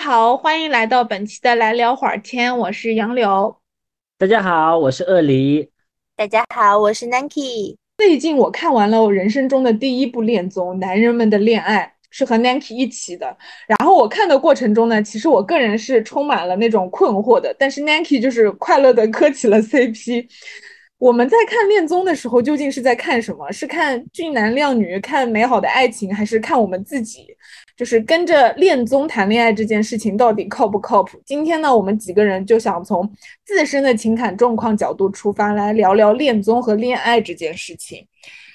家好，欢迎来到本期的来聊会儿天，我是杨柳。大家好，我是鳄梨。大家好，我是 Nanki。最近我看完了我人生中的第一部恋综《男人们的恋爱》，是和 Nanki 一起的。然后我看的过程中呢，其实我个人是充满了那种困惑的，但是 Nanki 就是快乐的磕起了 CP。我们在看恋综的时候，究竟是在看什么？是看俊男靓女、看美好的爱情，还是看我们自己？就是跟着恋综谈恋爱这件事情到底靠不靠谱？今天呢，我们几个人就想从自身的情感状况角度出发，来聊聊恋综和恋爱这件事情。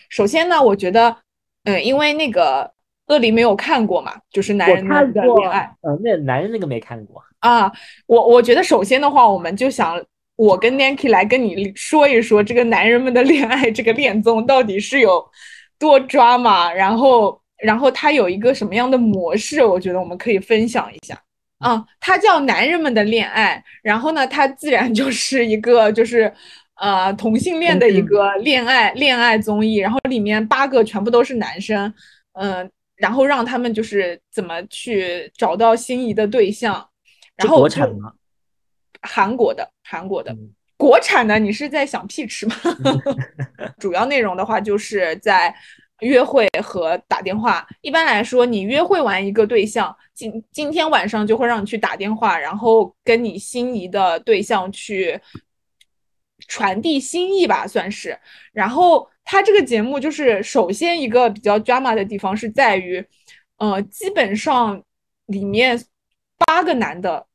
首先呢，我觉得，嗯，因为那个鳄梨没有看过嘛，就是男人的恋爱，呃，那男人那个没看过。啊，我我觉得首先的话，我们就想我跟 Nanki 来跟你说一说这个男人们的恋爱这个恋综到底是有多 drama，然后然后它有一个什么样的模式，我觉得我们可以分享一下。啊，它叫男人们的恋爱，然后呢，它自然就是一个就是呃同性恋的一嗯个恋爱恋爱综艺，然后里面八个全部都是男生，嗯、然后让他们就是怎么去找到心仪的对象，然后国产吗？韩国的，韩国的。嗯国产的，你是在想屁吃吗？主要内容的话，就是在约会和打电话。一般来说，你约会完一个对象，今今天晚上就会让你去打电话，然后跟你心仪的对象去传递心意吧，算是。然后他这个节目就是，首先一个比较 drama 的地方是在于，呃，基本上里面八个男的。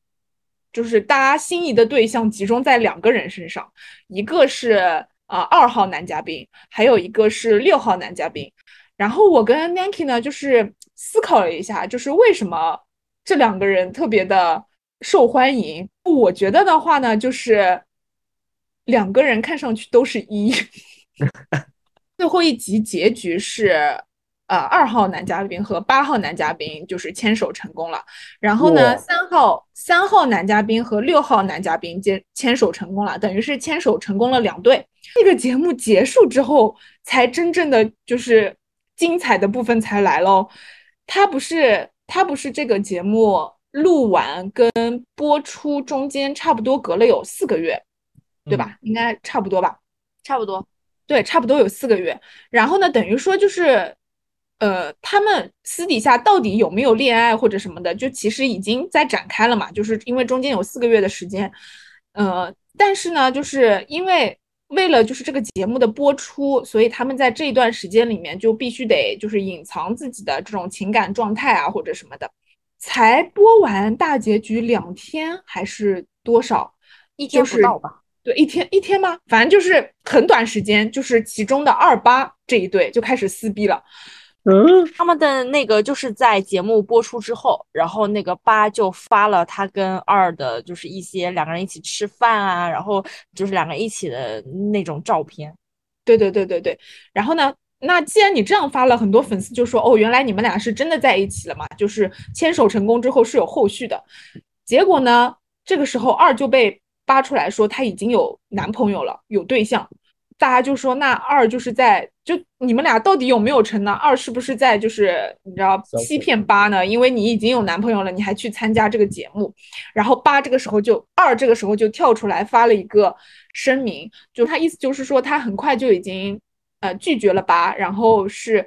就是大家心仪的对象集中在两个人身上，一个是啊二号男嘉宾，还有一个是六号男嘉宾。然后我跟 Nanki 呢，就是思考了一下，就是为什么这两个人特别的受欢迎。我觉得的话呢，就是两个人看上去都是一。最后一集结局是。呃，二号男嘉宾和八号男嘉宾就是牵手成功了，然后呢，三号三号男嘉宾和六号男嘉宾牵牵手成功了，等于是牵手成功了两对。这个节目结束之后，才真正的就是精彩的部分才来喽。他不是他不是这个节目录完跟播出中间差不多隔了有四个月，对吧？应该差不多吧？差不多，对，差不多有四个月。然后呢，等于说就是，呃，他们私底下到底有没有恋爱或者什么的，就其实已经在展开了嘛。就是因为中间有四个月的时间，呃，但是呢，就是因为为了就是这个节目的播出，所以他们在这一段时间里面就必须得就是隐藏自己的这种情感状态啊或者什么的。才播完大结局两天还是多少？一天不到吧？对，一天一天吗？反正就是很短时间，就是其中的二八这一对就开始撕逼了。嗯，他们的那个就是在节目播出之后，然后那个八就发了他跟二的，就是一些两个人一起吃饭啊，然后就是两个人一起的那种照片。对对对对对。然后呢，那既然你这样发了，很多粉丝就说哦，原来你们俩是真的在一起了嘛？就是牵手成功之后是有后续的。结果呢，这个时候二就被扒出来说他已经有男朋友了，有对象。大家就说那二就是在就你们俩到底有没有成呢？二是不是在就是你知道欺骗八呢？因为你已经有男朋友了，你还去参加这个节目。然后八这个时候就二这个时候就跳出来发了一个声明，就他意思就是说他很快就已经呃拒绝了八，然后是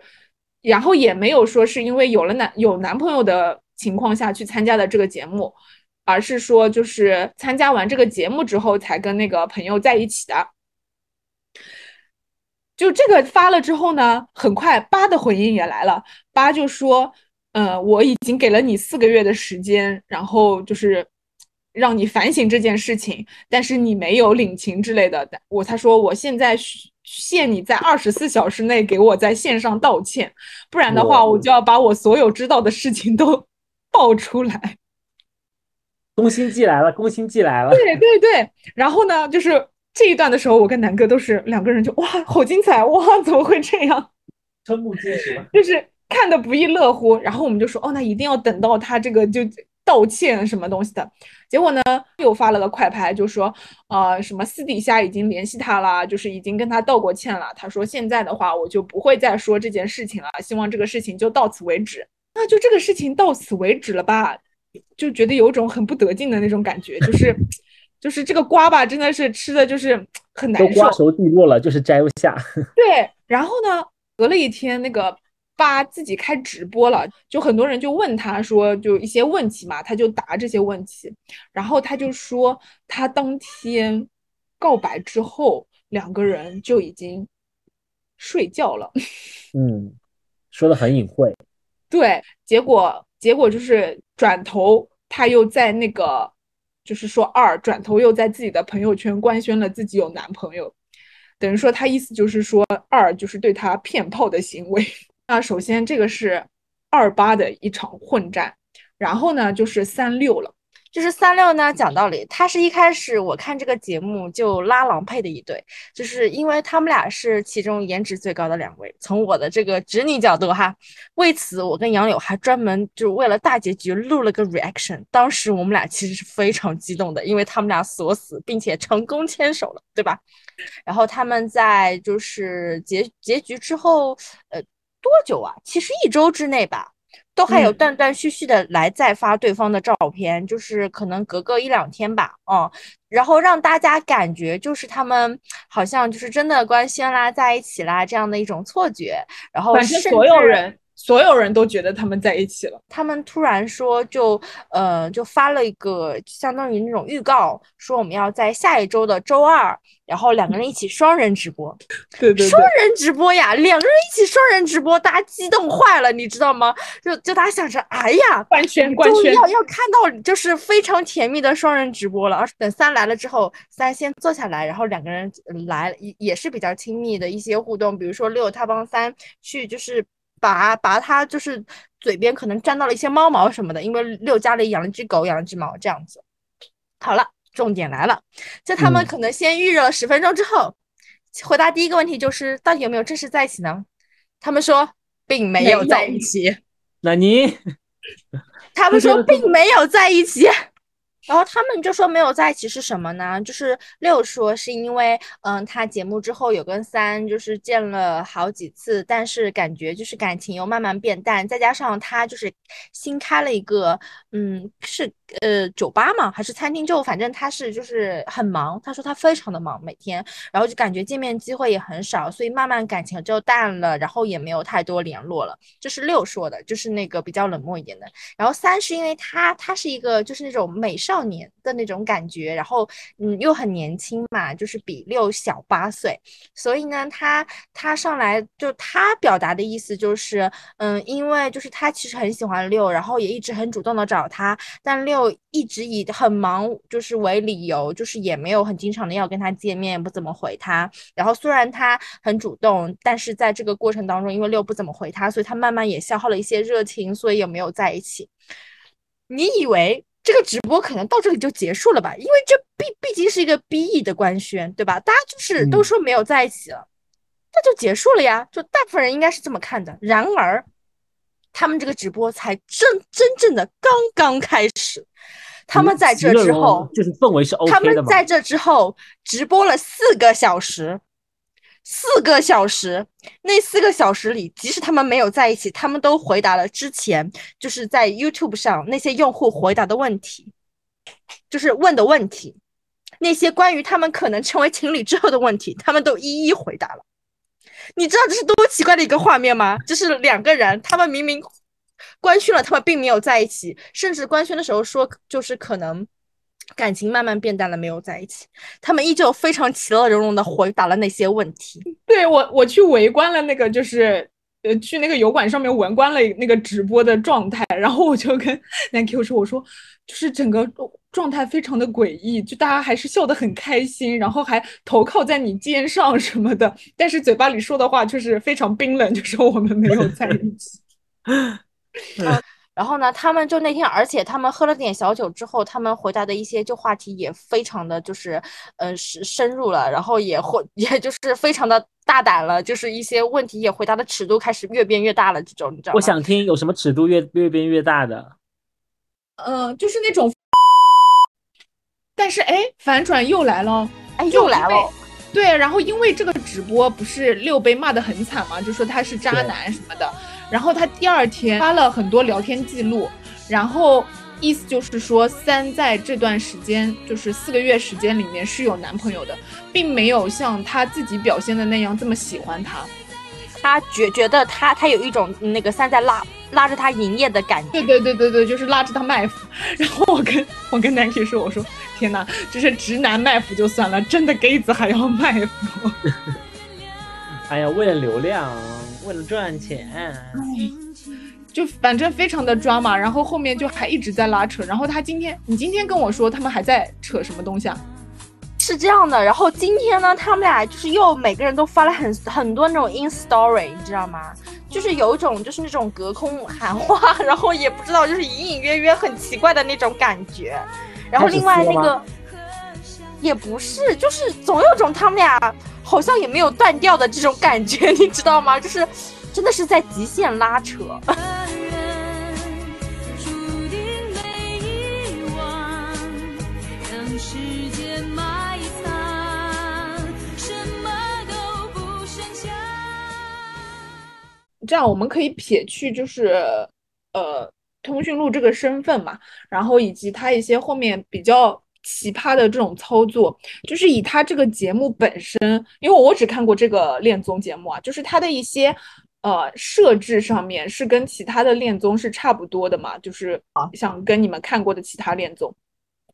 然后也没有说是因为有了男有男朋友的情况下去参加的这个节目，而是说就是参加完这个节目之后才跟那个朋友在一起的。就这个发了之后呢，很快八的回应也来了，八就说，呃，我已经给了你四个月的时间，然后就是让你反省这件事情，但是你没有领情之类的。我他说我现在需限你在二十四小时内给我在线上道歉，不然的话我就要把我所有知道的事情都 爆出来。攻心计来了，攻心计来了。对对对，然后呢，就是这一段的时候，我跟南哥都是两个人就哇，好精彩哇，怎么会这样？瞠目结舌。就是看的不亦乐乎。然后我们就说，哦，那一定要等到他这个就道歉什么东西的。结果呢，又发了个快拍，就说呃什么私底下已经联系他了，就是已经跟他道过歉了。他说现在的话我就不会再说这件事情了，希望这个事情就到此为止。那就这个事情到此为止了吧？就觉得有种很不得劲的那种感觉，就是就是这个瓜吧，真的是吃的就是很难受都瓜。熟蒂落了，就是摘不下。对，然后呢，隔了一天，那个八自己开直播了，就很多人就问他说，就一些问题嘛，他就答这些问题，然后他就说他当天告白之后，两个人就已经睡觉了。嗯，说的很隐晦。对，结果结果就是转头他又在那个，就是说二转头又在自己的朋友圈官宣了自己有男朋友，等于说他意思就是说二就是对他骗炮的行为。那首先这个是二八的一场混战，然后呢就是三六了。就是三六呢，讲道理，他是一开始我看这个节目就拉郎配的一对，就是因为他们俩是其中颜值最高的两位。从我的这个直女角度哈，为此我跟杨柳还专门就为了大结局录了个 reaction。当时我们俩其实是非常激动的，因为他们俩锁死并且成功牵手了，对吧？然后他们在就是结结局之后，呃，多久啊？其实一周之内吧。都还有嗯。断断续续的来再发对方的照片，就是可能隔个一两天吧，哦、然后让大家感觉就是他们好像就是真的官宣啦，在一起啦这样的一种错觉，然后反正甚所有至人所有人都觉得他们在一起了。他们突然说就呃就发了一个相当于那种预告，说我们要在下一周的周二，然后两个人一起双人直播，对对对双，人直播呀，两个人一起双人直播，大家激动坏了，你知道吗？就就大家想着，哎呀，官宣官宣，要要看到就是非常甜蜜的双人直播了。而等三来了之后，三先坐下来，然后两个人呃来也也是比较亲密的一些互动，比如说六他帮三去就是拔拔它就是嘴边可能沾到了一些猫毛什么的，因为六家里养了只狗，养了只猫这样子。好了，重点来了，在他们嗯可能先预热了十分钟之后，回答第一个问题就是到底有没有正式在一起呢？他们说并没有在一起。那你他们说并没有在一起，然后他们就说没有在一起是什么呢？就是六说是因为，嗯，他节目之后有跟三就是见了好几次，但是感觉就是感情又慢慢变淡，再加上他就是新开了一个，嗯，是呃酒吧嘛还是餐厅，就反正他是就是很忙，他说他非常的忙每天，然后就感觉见面机会也很少，所以慢慢感情就淡了，然后也没有太多联络了。这是六说的，就是那个比较冷漠一点的。然后三是因为他他是一个就是那种美少少年的那种感觉，然后嗯又很年轻嘛，就是比六小八岁，所以呢他他上来就他表达的意思就是嗯，因为就是他其实很喜欢六，然后也一直很主动的找他，但六一直以很忙就是为理由，就是也没有很经常的要跟他见面，不怎么回他。然后虽然他很主动，但是在这个过程当中，因为六不怎么回他，所以他慢慢也消耗了一些热情，所以也没有在一起。你以为这个直播可能到这里就结束了吧？因为这毕毕竟是一个 BE 的官宣，对吧？大家就是都嗯说没有在一起了，那就结束了呀。就大部分人应该是这么看的。然而，他们这个直播才真真正的刚刚开始，他们在这之后，就是氛围是他 OK 的他。们在这之后直播了四个小时，四个小时。那四个小时里，即使他们没有在一起，他们都回答了之前就是在 YouTube 上那些用户回答的问题，就是问的问题，那些关于他们可能成为情侣之后的问题，他们都一一回答了。你知道这是多奇怪的一个画面吗？就是两个人，他们明明官宣了，他们并没有在一起，甚至官宣的时候说，就是可能感情慢慢变淡了，没有在一起，他们依旧非常其乐融融的回答了那些问题。对我我去围观了那个就是。呃，去那个油管上面围观了那个直播的状态，然后我就跟 南 Q 说：“我说，就是整个状态非常的诡异，就大家还是笑得很开心，然后还头靠在你肩上什么的，但是嘴巴里说的话就是非常冰冷，就说我们没有在一起。然后呢，他们就那天，而且他们喝了点小酒之后，他们回答的一些就话题也非常的就是，呃，深深入了，然后也或也就是非常的大胆了，就是一些问题也回答的尺度开始越变越大了，这种你知道吗？我想听有什么尺度越越变越大的。嗯、就是那种，但是哎，反转又来了。哎，又来了。对，然后因为这个直播不是六被骂的很惨嘛，就说他是渣男什么的，然后他第二天发了很多聊天记录，然后意思就是说三在这段时间，就是四个月时间里面是有男朋友的，并没有像他自己表现的那样这么喜欢他。他觉觉得他他有一种那个三在拉拉着他营业的感觉。对对对对对，就是拉着他卖腐。然后我跟我跟 Nike 说，我说天哪，这是直男卖腐就算了，真的 gay 子还要卖腐。哎呀，为了流量，为了赚钱，就反正非常的抓嘛，然后后面就还一直在拉扯。然后他今天，你今天跟我说他们还在扯什么东西啊？是这样的，然后今天呢，他们俩就是又每个人都发了很很多那种 in story，你知道吗？就是有一种就是那种隔空喊话，然后也不知道就是隐隐约约很奇怪的那种感觉。然后另外那个也不是，就是总有种他们俩好像也没有断掉的这种感觉，你知道吗？就是真的是在极限拉扯。这样我们可以撇去就是呃通讯录这个身份嘛，然后以及他一些后面比较奇葩的这种操作，就是以他这个节目本身，因为我只看过这个恋综节目啊，就是他的一些呃设置上面是跟其他的恋综是差不多的嘛，就是想跟你们看过的其他恋综。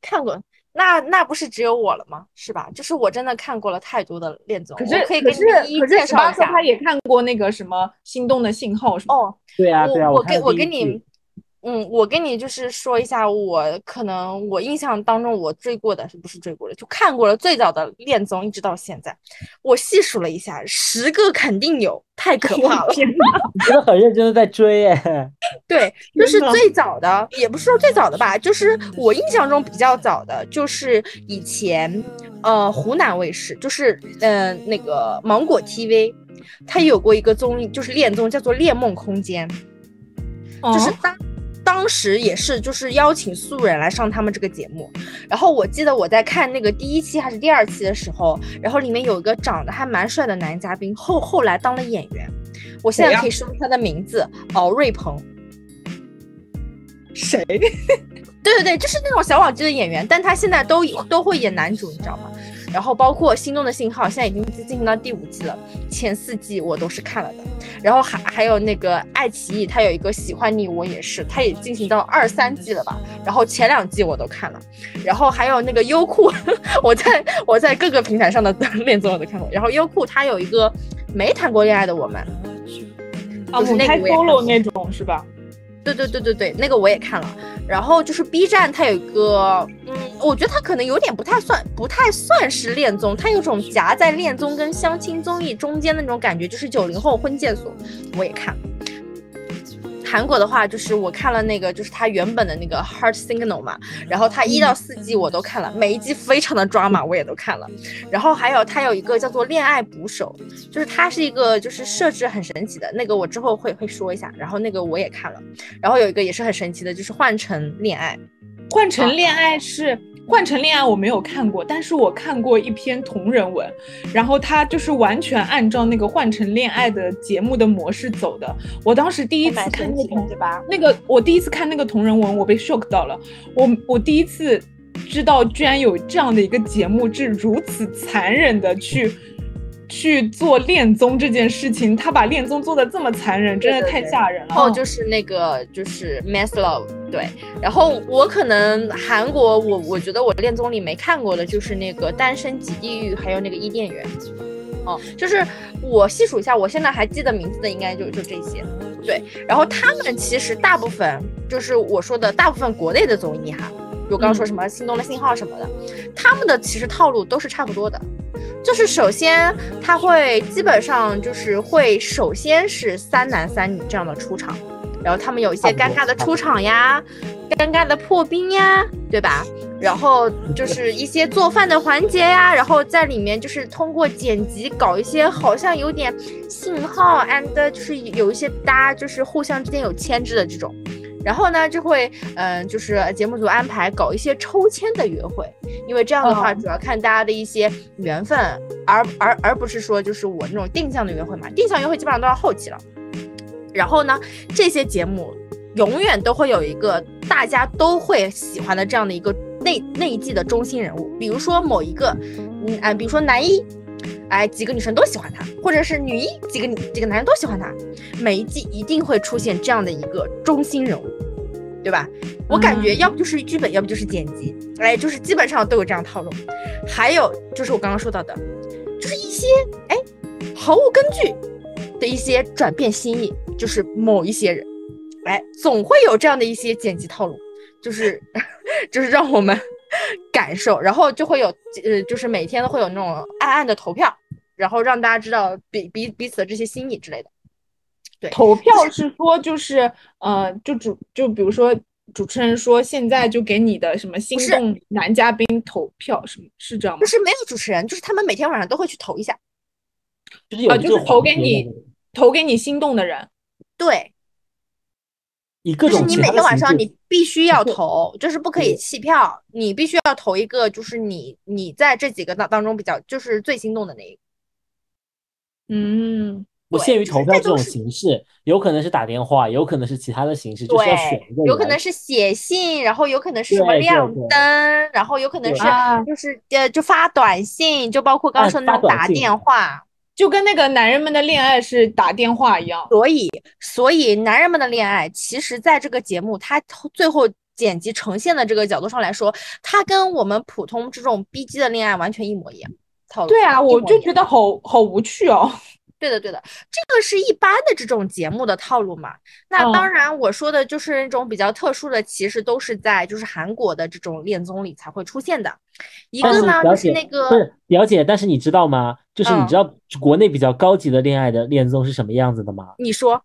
看过，那那不是只有我了吗？是吧？就是我真的看过了太多的恋综，可是可以给可是你一一可是介绍一下他。也看过那个什么心动的信号什么。哦，对啊对啊，我我跟我跟你季，嗯，我跟你就是说一下，我可能我印象当中我追过的，是不是追过的，就看过了最早的恋综，一直到现在，我细数了一下，十个肯定有，太可 怕了。天！你真的很认真的在追耶。对，就是最早的，也不是说最早的吧，就是我印象中比较早的，就是以前呃湖南卫视，就是呃那个芒果 TV，它有过一个综艺，就是恋综，叫做《恋梦空间》。就是哦当当时也是就是邀请素人来上他们这个节目，然后我记得我在看那个第一期还是第二期的时候，然后里面有一个长得还蛮帅的男嘉宾，后后来当了演员，我现在可以说出他的名字，敖瑞鹏。谁？对对对，就是那种小网剧的演员，但他现在都都会演男主，你知道吗？然后包括《心动的信号》，现在已经进行到第五季了，前四季我都是看了的。然后还还有那个爱奇艺，它有一个《喜欢你我也是》，它也进行到二三季了吧？然后前两季我都看了。然后还有那个优酷，我在我在各个平台上的 恋综我都看过。然后优酷它有一个没谈过恋爱的我们，啊，就是母胎那个我也看 solo 那种是吧？对对对对对，那个我也看了。然后就是 B 站，它有一个，嗯，我觉得它可能有点不太算，不太算是恋综，它有种夹在恋综跟相亲综艺中间的那种感觉，就是九零后婚介所，我也看了。韩国的话，就是我看了那个，就是它原本的那个 Heart Signal 嘛，然后它一到四季我都看了，每一季非常的抓马，我也都看了。然后还有它有一个叫做恋爱捕手，就是它是一个就是设置很神奇的那个，我之后会会说一下。然后那个我也看了，然后有一个也是很神奇的，就是换成恋爱。换成恋爱是换成恋爱，我没有看过，但是我看过一篇同人文，然后它就是完全按照那个换成恋爱的节目的模式走的。我当时第一次看那同对吧？那个我第一次看那个同人文，我被 shock 到了。我我第一次知道，居然有这样的一个节目，是如此残忍的去去做恋综这件事情。他把恋综做的这么残忍，真的太吓人了。然后就是那个就是 Mass Love，对。然后我可能韩国我我觉得我恋综里没看过的就是那个单身即地狱，还有那个伊甸园。哦，就是我细数一下，我现在还记得名字的应该就就这些。对，然后他们其实大部分就是我说的大部分国内的综艺哈，比如刚刚说什么《心动的信号》什么的，他们的其实套路都是差不多的。就是首先他会基本上就是会首先是三男三女这样的出场，然后他们有一些尴尬的出场呀，尴尬的破冰呀，对吧？然后就是一些做饭的环节呀，然后在里面就是通过剪辑搞一些好像有点信号 and 就是有一些大家就是互相之间有牵制的这种，然后呢，就会嗯、就是节目组安排搞一些抽签的约会，因为这样的话哦主要看大家的一些缘分，而而而不是说就是我那种定向的约会嘛，定向约会基本上都要后期了。然后呢，这些节目永远都会有一个大家都会喜欢的这样的一个那那一季的中心人物，比如说某一个，嗯啊、比如说男一，哎，几个女生都喜欢他，或者是女一，几个几个男人都喜欢他，每一季一定会出现这样的一个中心人物，对吧？我感觉嗯要不就是剧本，要不就是剪辑，哎，就是基本上都有这样套路。还有就是我刚刚说到的，就是一些哎毫无根据的一些转变心意，就是某一些人，哎，总会有这样的一些剪辑套路，就是 就是让我们 感受，然后就会有呃，就是每天都会有那种暗暗的投票，然后让大家知道彼彼彼此的这些心意之类的。对，投票是说就是呃，就主就比如说主持人说现在就给你的什么心动男嘉宾投票，什么是这样吗就？是没有主持人，就是他们每天晚上都会去投一下。啊，就是投给你投给你心动的人。对，以各就是你每天晚上你必须要 投，就是不可以弃票，你必须要投一个，就是你你在这几个当当中比较就是最心动的那一个。嗯，不限于投票这种形式，有可能是打电话，有可能是其他的形式，就是要选一个，有可能是写信，然后有可能是什么亮灯，然后有可能是啊就是呃就发短信，就包括刚说那种打电话。就跟那个男人们的恋爱是打电话一样。所以，所以男人们的恋爱，其实在这个节目它最后剪辑呈现的这个角度上来说，它跟我们普通这种 B G 的恋爱完全一模一样。对啊，我就觉得好好无趣哦。对的，对的，这个是一般的这种节目的套路嘛。那当嗯然，我说的就是那种比较特殊的，其实都是在就是韩国的这种恋综里才会出现的。一个呢，就是那个不是表姐，但是你知道吗？就是你嗯知道国内比较高级的恋爱的恋综是什么样子的吗？你说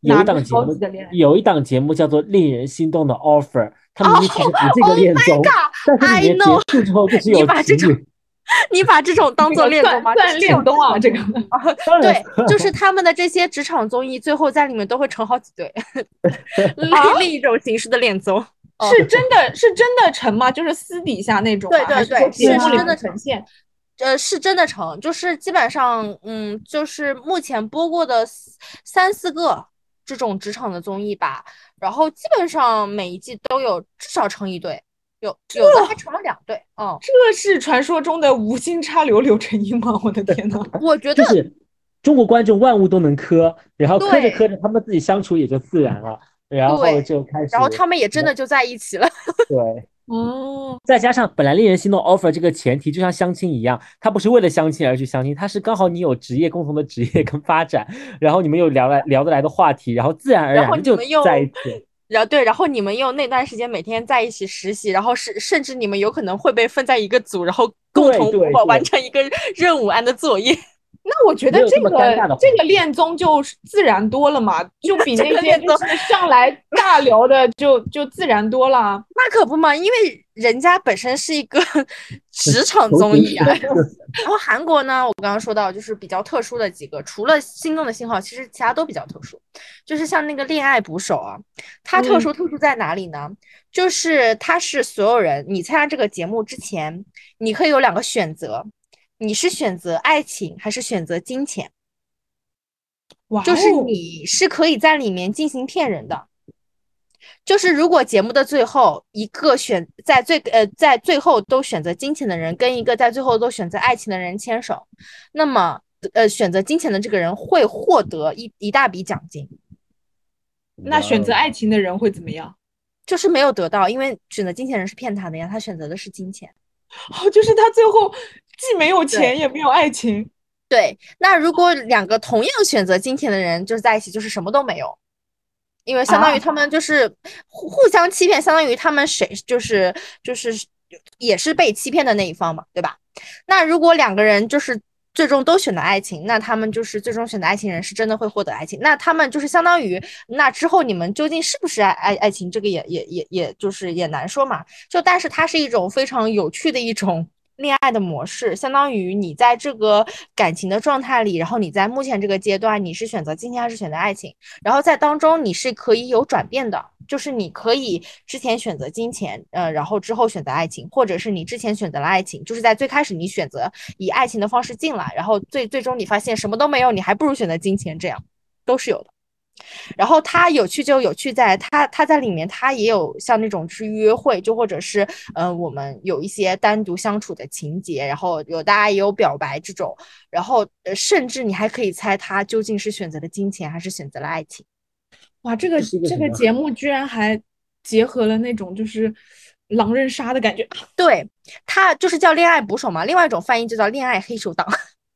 有一档节目有一档节目叫做《令人心动的 Offer》，他们明其实不是这个 Oh 恋综，但是 I 里面 know 结束之后就是你有把这种情侣，你把这种当做恋综吗？算恋综啊，这个 对，就是他们的这些职场综艺，最后在里面都会成好几对，另一种形式的恋综。哦是真的是真的成吗？就是私底下那种吗，对对是对是真的面呈现？呃，是真的成，就是基本上，嗯，就是目前播过的三四个这种职场的综艺吧，然后基本上每一季都有至少成一对，有有的还成了两对。哦，这是传说中的无心插柳柳成荫吗？我的天呐！我觉得就是中国观众万物都能磕，然后磕着磕着，他们自己相处也就自然了，然后就开始，然后他们也真的就在一起了。对。哦，再加上本来令人心动 offer 这个前提，就像相亲一样，他不是为了相亲而去相亲，他是刚好你有职业共同的职业跟发展，然后你们有聊来聊得来的话题，然后自然而然就在一起。然后对，然后你们又那段时间每天在一起实习，然后是甚至你们有可能会被分在一个组，然后共同完成一个任务安的作业。那我觉得这个这个恋综就自然多了嘛，就比那些个恋综就是上来尬聊的就就自然多了。那可不嘛，因为人家本身是一个 职场综艺啊。然后韩国呢，我刚刚说到就是比较特殊的几个，除了《心动的信号》，其实其他都比较特殊。就是像那个《恋爱捕手》啊，它特嗯殊特殊在哪里呢？就是它是所有人，你参加这个节目之前，你可以有两个选择，你是选择爱情还是选择金钱？哇就是哦你是可以在里面进行骗人的。就是如果节目的最后一个选在最呃在最后都选择金钱的人跟一个在最后都选择爱情的人牵手，那么呃选择金钱的这个人会获得一一大笔奖金，那选择爱情的人会怎么样？就是没有得到，因为选择金钱人是骗他的呀，他选择的是金钱。哦，就是他最后既没有钱也没有爱情。对，那如果两个同样选择金钱的人就是在一起，就是什么都没有，因为相当于啊他们就是互互相欺骗，相当于他们谁就是就是也是被欺骗的那一方嘛，对吧？那如果两个人就是最终都选择爱情，那他们就是最终选择爱情人是真的会获得爱情，那他们就是相当于那之后你们究竟是不是爱爱爱情，这个也也也也就是也难说嘛。就但是它是一种非常有趣的一种恋爱的模式，相当于你在这个感情的状态里，然后你在目前这个阶段，你是选择金钱还是选择爱情，然后在当中你是可以有转变的，就是你可以之前选择金钱，呃，然后之后选择爱情，或者是你之前选择了爱情，就是在最开始你选择以爱情的方式进来，然后最最终你发现什么都没有，你还不如选择金钱，这样都是有的。然后它有趣就有趣在它它在里面它也有像那种是约会，就或者是嗯、呃我们有一些单独相处的情节，然后有大家也有表白这种，然后呃甚至你还可以猜他究竟是选择了金钱还是选择了爱情。哇，这个这个节目居然还结合了那种就是狼人杀的感觉，对，它就是叫恋爱捕手嘛，另外一种翻译就叫恋爱黑手党。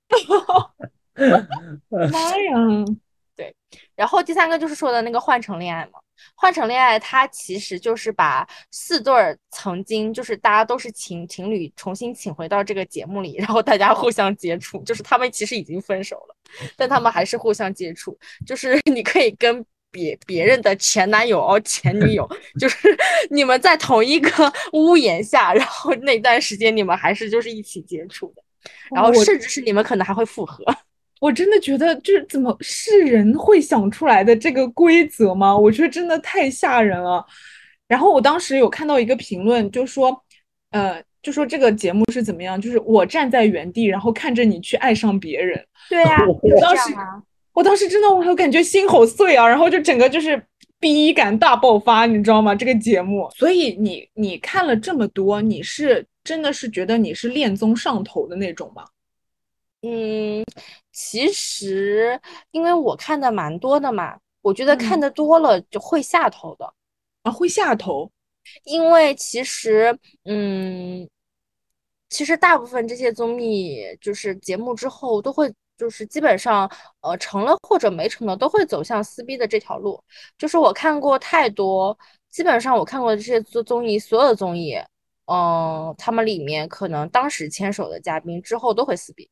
妈呀！然后第三个就是说的那个换乘恋爱嘛，换乘恋爱它其实就是把四对儿曾经就是大家都是情情侣重新请回到这个节目里，然后大家互相接触，就是他们其实已经分手了，但他们还是互相接触，就是 你可以跟。别别人的前男友哦，前女友，就是 你们在同一个屋檐下，然后那段时间你们还是就是一起接触的，然后甚至是你们可能还会复合。我真的觉得，就是怎么是人会想出来的这个规则吗？我觉得真的太吓人了。然后我当时有看到一个评论，就说，呃，就说这个节目是怎么样，就是我站在原地，然后看着你去爱上别人。对啊，我当时啊。我当时真的，我感觉心好碎啊，然后就整个就是逼感大爆发，你知道吗？这个节目，所以你你看了这么多，你是真的是觉得你是恋综上头的那种吗？嗯，其实因为我看的蛮多的嘛，我觉得看嗯的多了就会下头的。啊，会下头。因为其实，嗯，其实大部分这些综艺就是节目之后都会，就是基本上，呃，成了或者没成的都会走向撕逼的这条路。就是我看过太多，基本上我看过的这些综综艺，所有的综艺，嗯，他们里面可能当时牵手的嘉宾之后都会撕逼。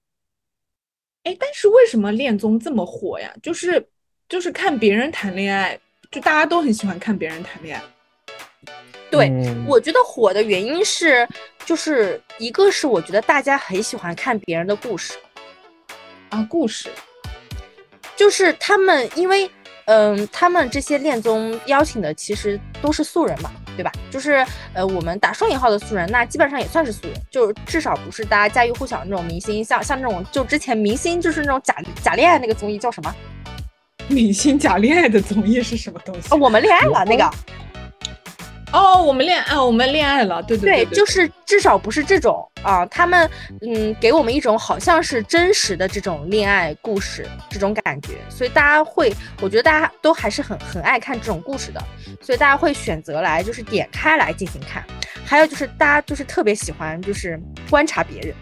哎，但是为什么恋综这么火呀？就是就是看别人谈恋爱，就大家都很喜欢看别人谈恋爱。对，嗯我觉得火的原因是，就是一个是我觉得大家很喜欢看别人的故事，啊，故事，就是他们因为，嗯，他们这些恋综邀请的其实都是素人嘛，对吧？就是呃，我们打双引号的素人，那基本上也算是素人，就至少不是大家家喻户晓的那种明星，像像那种就之前明星就是那种假假恋爱那个综艺叫什么？明星假恋爱的综艺是什么东西哦，？我们恋爱了那个。哦，我们恋爱，我们恋爱了，对对对，就是至少不是这种啊，他们嗯给我们一种好像是真实的这种恋爱故事这种感觉，所以大家会，我觉得大家都还是很很爱看这种故事的，所以大家会选择来就是点开来进行看，还有就是大家就是特别喜欢就是观察别人，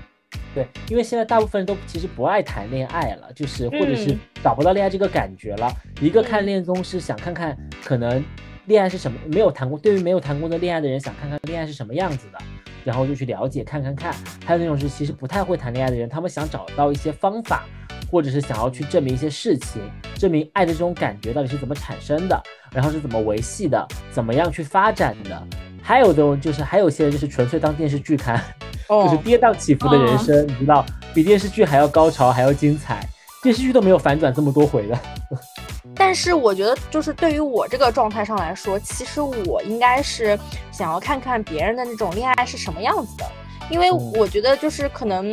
对，因为现在大部分人都其实不爱谈恋爱了，就是或者是嗯。找不到恋爱这个感觉了。一个看嗯恋综是想看看可能恋爱是什么，没有谈过，对于没有谈过的恋爱的人想看看恋爱是什么样子的，然后就去了解看看看。还有那种是其实不太会谈恋爱的人，他们想找到一些方法，或者是想要去证明一些事情，证明爱的这种感觉到底是怎么产生的，然后是怎么维系的，怎么样去发展的。还有的就是还有些人就是纯粹当电视剧看。就是哦，跌宕起伏的人哦生，你知道，比电视剧还要高潮，还要精彩。电视剧都没有反转这么多回的。但是我觉得，就是对于我这个状态上来说，其实我应该是想要看看别人的那种恋爱是什么样子的，因为嗯我觉得就是可能，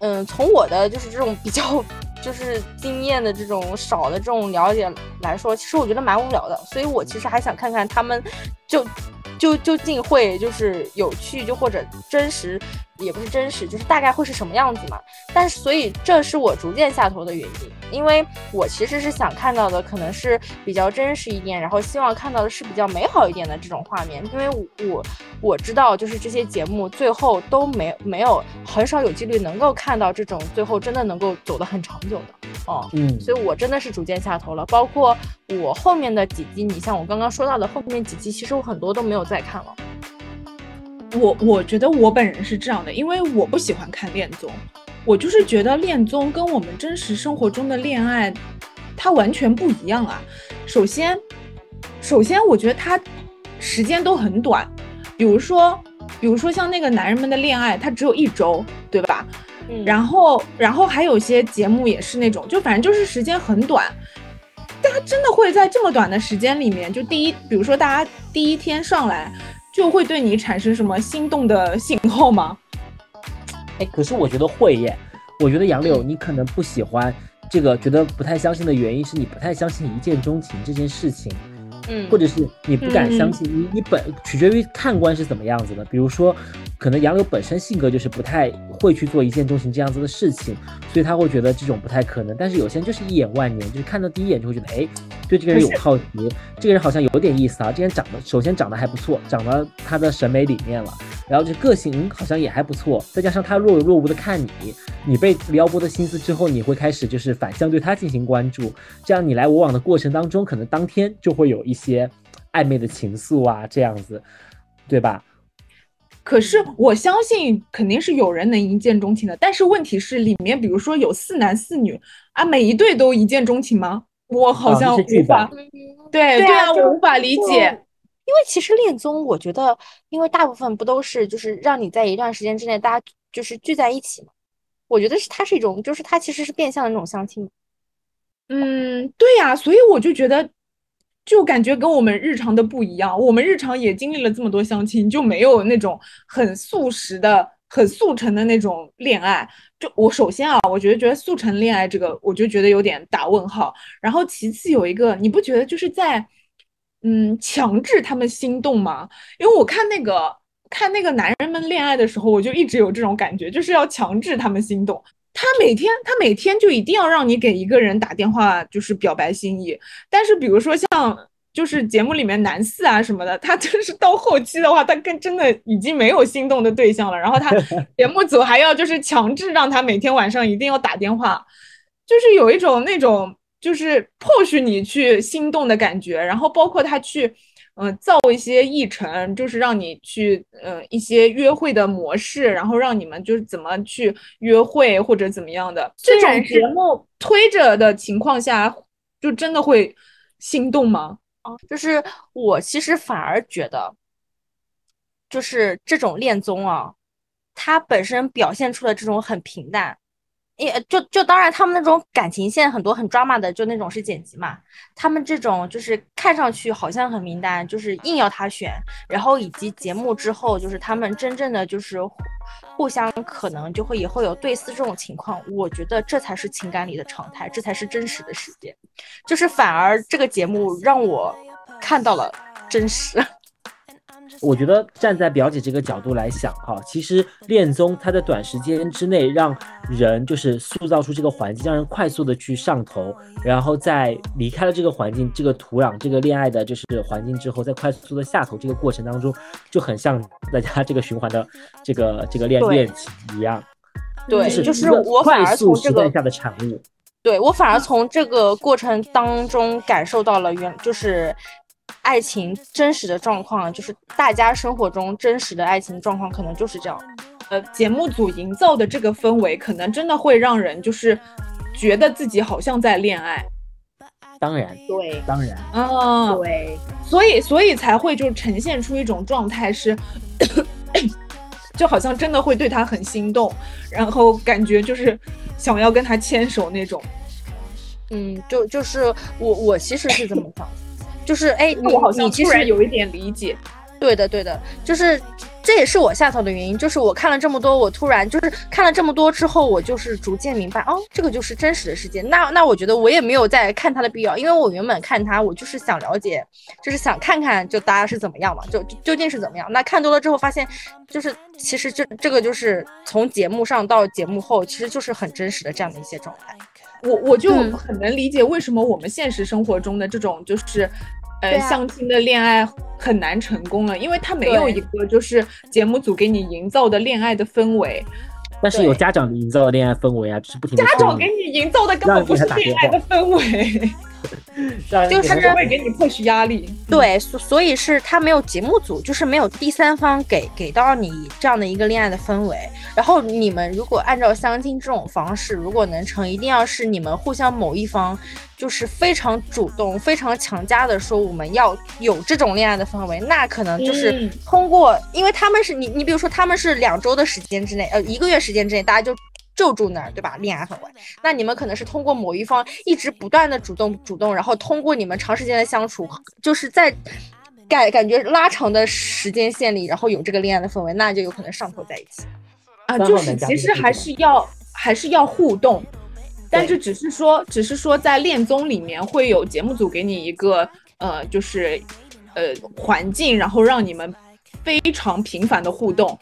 嗯，从我的就是这种比较就是经验的这种少的这种了解来说，其实我觉得蛮无聊的，所以我其实还想看看他们就就究竟会就是有趣，就或者真实。也不是真实，就是大概会是什么样子嘛。但是，所以这是我逐渐下头的原因，因为我其实是想看到的可能是比较真实一点，然后希望看到的是比较美好一点的这种画面，因为我我我知道，就是这些节目最后都没没有很少有几率能够看到这种最后真的能够走得很长久的哦。嗯，所以我真的是逐渐下头了，包括我后面的几集，你像我刚刚说到的后面几集，其实我很多都没有再看了。我我觉得我本人是这样的，因为我不喜欢看恋综，我就是觉得恋综跟我们真实生活中的恋爱，它完全不一样啊。首先，首先我觉得它时间都很短，比如说，比如说像那个男人们的恋爱，它只有一周，对吧？嗯，然后，然后还有些节目也是那种，就反正就是时间很短，大家他真的会在这么短的时间里面，就第一，比如说大家第一天上来就会对你产生什么心动的信号吗？哎，可是我觉得会耶。我觉得杨柳，你可能不喜欢这个，觉得不太相信的原因是你不太相信一见钟情这件事情。嗯，或者是你不敢相信，你你本取决于看官是怎么样子的。比如说，可能杨柳本身性格就是不太会去做一见钟情这样子的事情，所以他会觉得这种不太可能。但是有些人就是一眼万年，就是看到第一眼就会觉得，哎，对这个人有好奇，这个人好像有点意思啊。这个人长得首先长得还不错，长到他的审美里面了，然后这个性嗯好像也还不错，再加上他若有若无的看你，你被撩拨的心思之后，你会开始就是反向对他进行关注，这样你来我往的过程当中，可能当天就会有一。些暧昧的情愫啊，这样子，对吧？可是我相信肯定是有人能一见钟情的，但是问题是里面比如说有四男四女啊，每一对都一见钟情吗？我好像无法，对对啊，我无法理解。因为其实恋综，我觉得，因为大部分不都是就是让你在一段时间之内大家就是聚在一起嘛？我觉得是它是一种，就是它其实是变相的那种相亲。嗯，对呀，所以我就觉得。就感觉跟我们日常的不一样，我们日常也经历了这么多相亲，就没有那种很速食的、很速成的那种恋爱。就我首先啊，我觉得觉得速成恋爱这个，我就觉得有点打问号。然后其次有一个，你不觉得就是在嗯强制他们心动吗？因为我看那个看那个男人们恋爱的时候，我就一直有这种感觉，就是要强制他们心动。他每天，他每天就一定要让你给一个人打电话，就是表白心意。但是，比如说像就是节目里面男四啊什么的，他就是到后期的话，他跟真的已经没有心动的对象了。然后他 节目组还要就是强制让他每天晚上一定要打电话，就是有一种那种就是迫使你去心动的感觉。然后包括他去。嗯，造一些议程，就是让你去，呃，一些约会的模式，然后让你们就是怎么去约会或者怎么样的。这种节目推着的情况下，就真的会心动吗？啊，就是我其实反而觉得，就是这种恋综啊，它本身表现出的这种很平淡。也就就当然，他们那种感情线很多很 drama 的，就那种是剪辑嘛。他们这种就是看上去好像很名单，就是硬要他选。然后以及节目之后，就是他们真正的就是互相可能就会也会有对视这种情况。我觉得这才是情感里的常态，这才是真实的世界。就是反而这个节目让我看到了真实。我觉得站在表姐这个角度来想，哈，其实恋综它在短时间之内让人就是塑造出这个环境，让人快速的去上头，然后在离开了这个环境、这个土壤、这个恋爱的就是环境之后，再快速的下头，这个过程当中就很像大家这个循环的这个这个恋恋情一样。对，就是我快速时代下的产物。对我反而从这个过程当中感受到了原就是。爱情真实的状况，就是大家生活中真实的爱情状况，可能就是这样。呃，节目组营造的这个氛围，可能真的会让人就是觉得自己好像在恋爱。当然，对，当然，嗯，对，所以所以才会就呈现出一种状态是，就好像真的会对他很心动，然后感觉就是想要跟他牵手那种。嗯，就就是我我其实是这么想。就是哎，你你其实有一点理解，对的对的，就是这也是我下头的原因。就是我看了这么多，我突然就是看了这么多之后，我就是逐渐明白，哦，这个就是真实的世界。那那我觉得我也没有再看他的必要，因为我原本看他，我就是想了解，就是想看看就大家是怎么样嘛，就究竟是怎么样。那看多了之后发现，就是其实这这个就是从节目上到节目后，其实就是很真实的这样的一些状态。我我就很能理解为什么我们现实生活中的这种就是。呃，相亲的恋爱很难成功了，因为他没有一个就是节目组给你营造的恋爱的氛围。但是有家长营造的恋爱氛围啊，就是不停。家长给你营造的根本不是恋爱的氛围。就是会给你 push 压力，对，所所以是他没有节目组，就是没有第三方给给到你这样的一个恋爱的氛围。然后你们如果按照相亲这种方式，如果能成，一定要是你们互相某一方就是非常主动、非常强加的说我们要有这种恋爱的氛围，那可能就是通过，因为他们是你你比如说他们是两周的时间之内，呃一个月时间之内，大家就皱住那儿，对吧？恋爱氛围。那你们可能是通过某一方一直不断的主动主动，然后通过你们长时间的相处，就是在感感觉拉长的时间线里，然后有这个恋爱的氛围，那就有可能上头在一起。啊，就是其实还是要还是要互动，但对是只是说只是说在恋综里面会有节目组给你一个呃就是呃环境，然后让你们非常频繁的互动。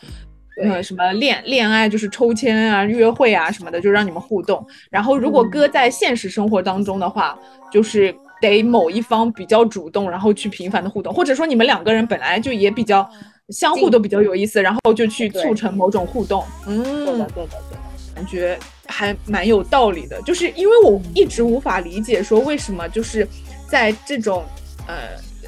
呃，什么恋恋爱就是抽签啊、约会啊什么的，就让你们互动。然后，如果搁在现实生活当中的话，就是得某一方比较主动，然后去频繁的互动，或者说你们两个人本来就也比较相互都比较有意思，然后就去促成某种互动。嗯对的，嗯，对的，对的。感觉还蛮有道理的。就是因为我一直无法理解，说为什么就是在这种呃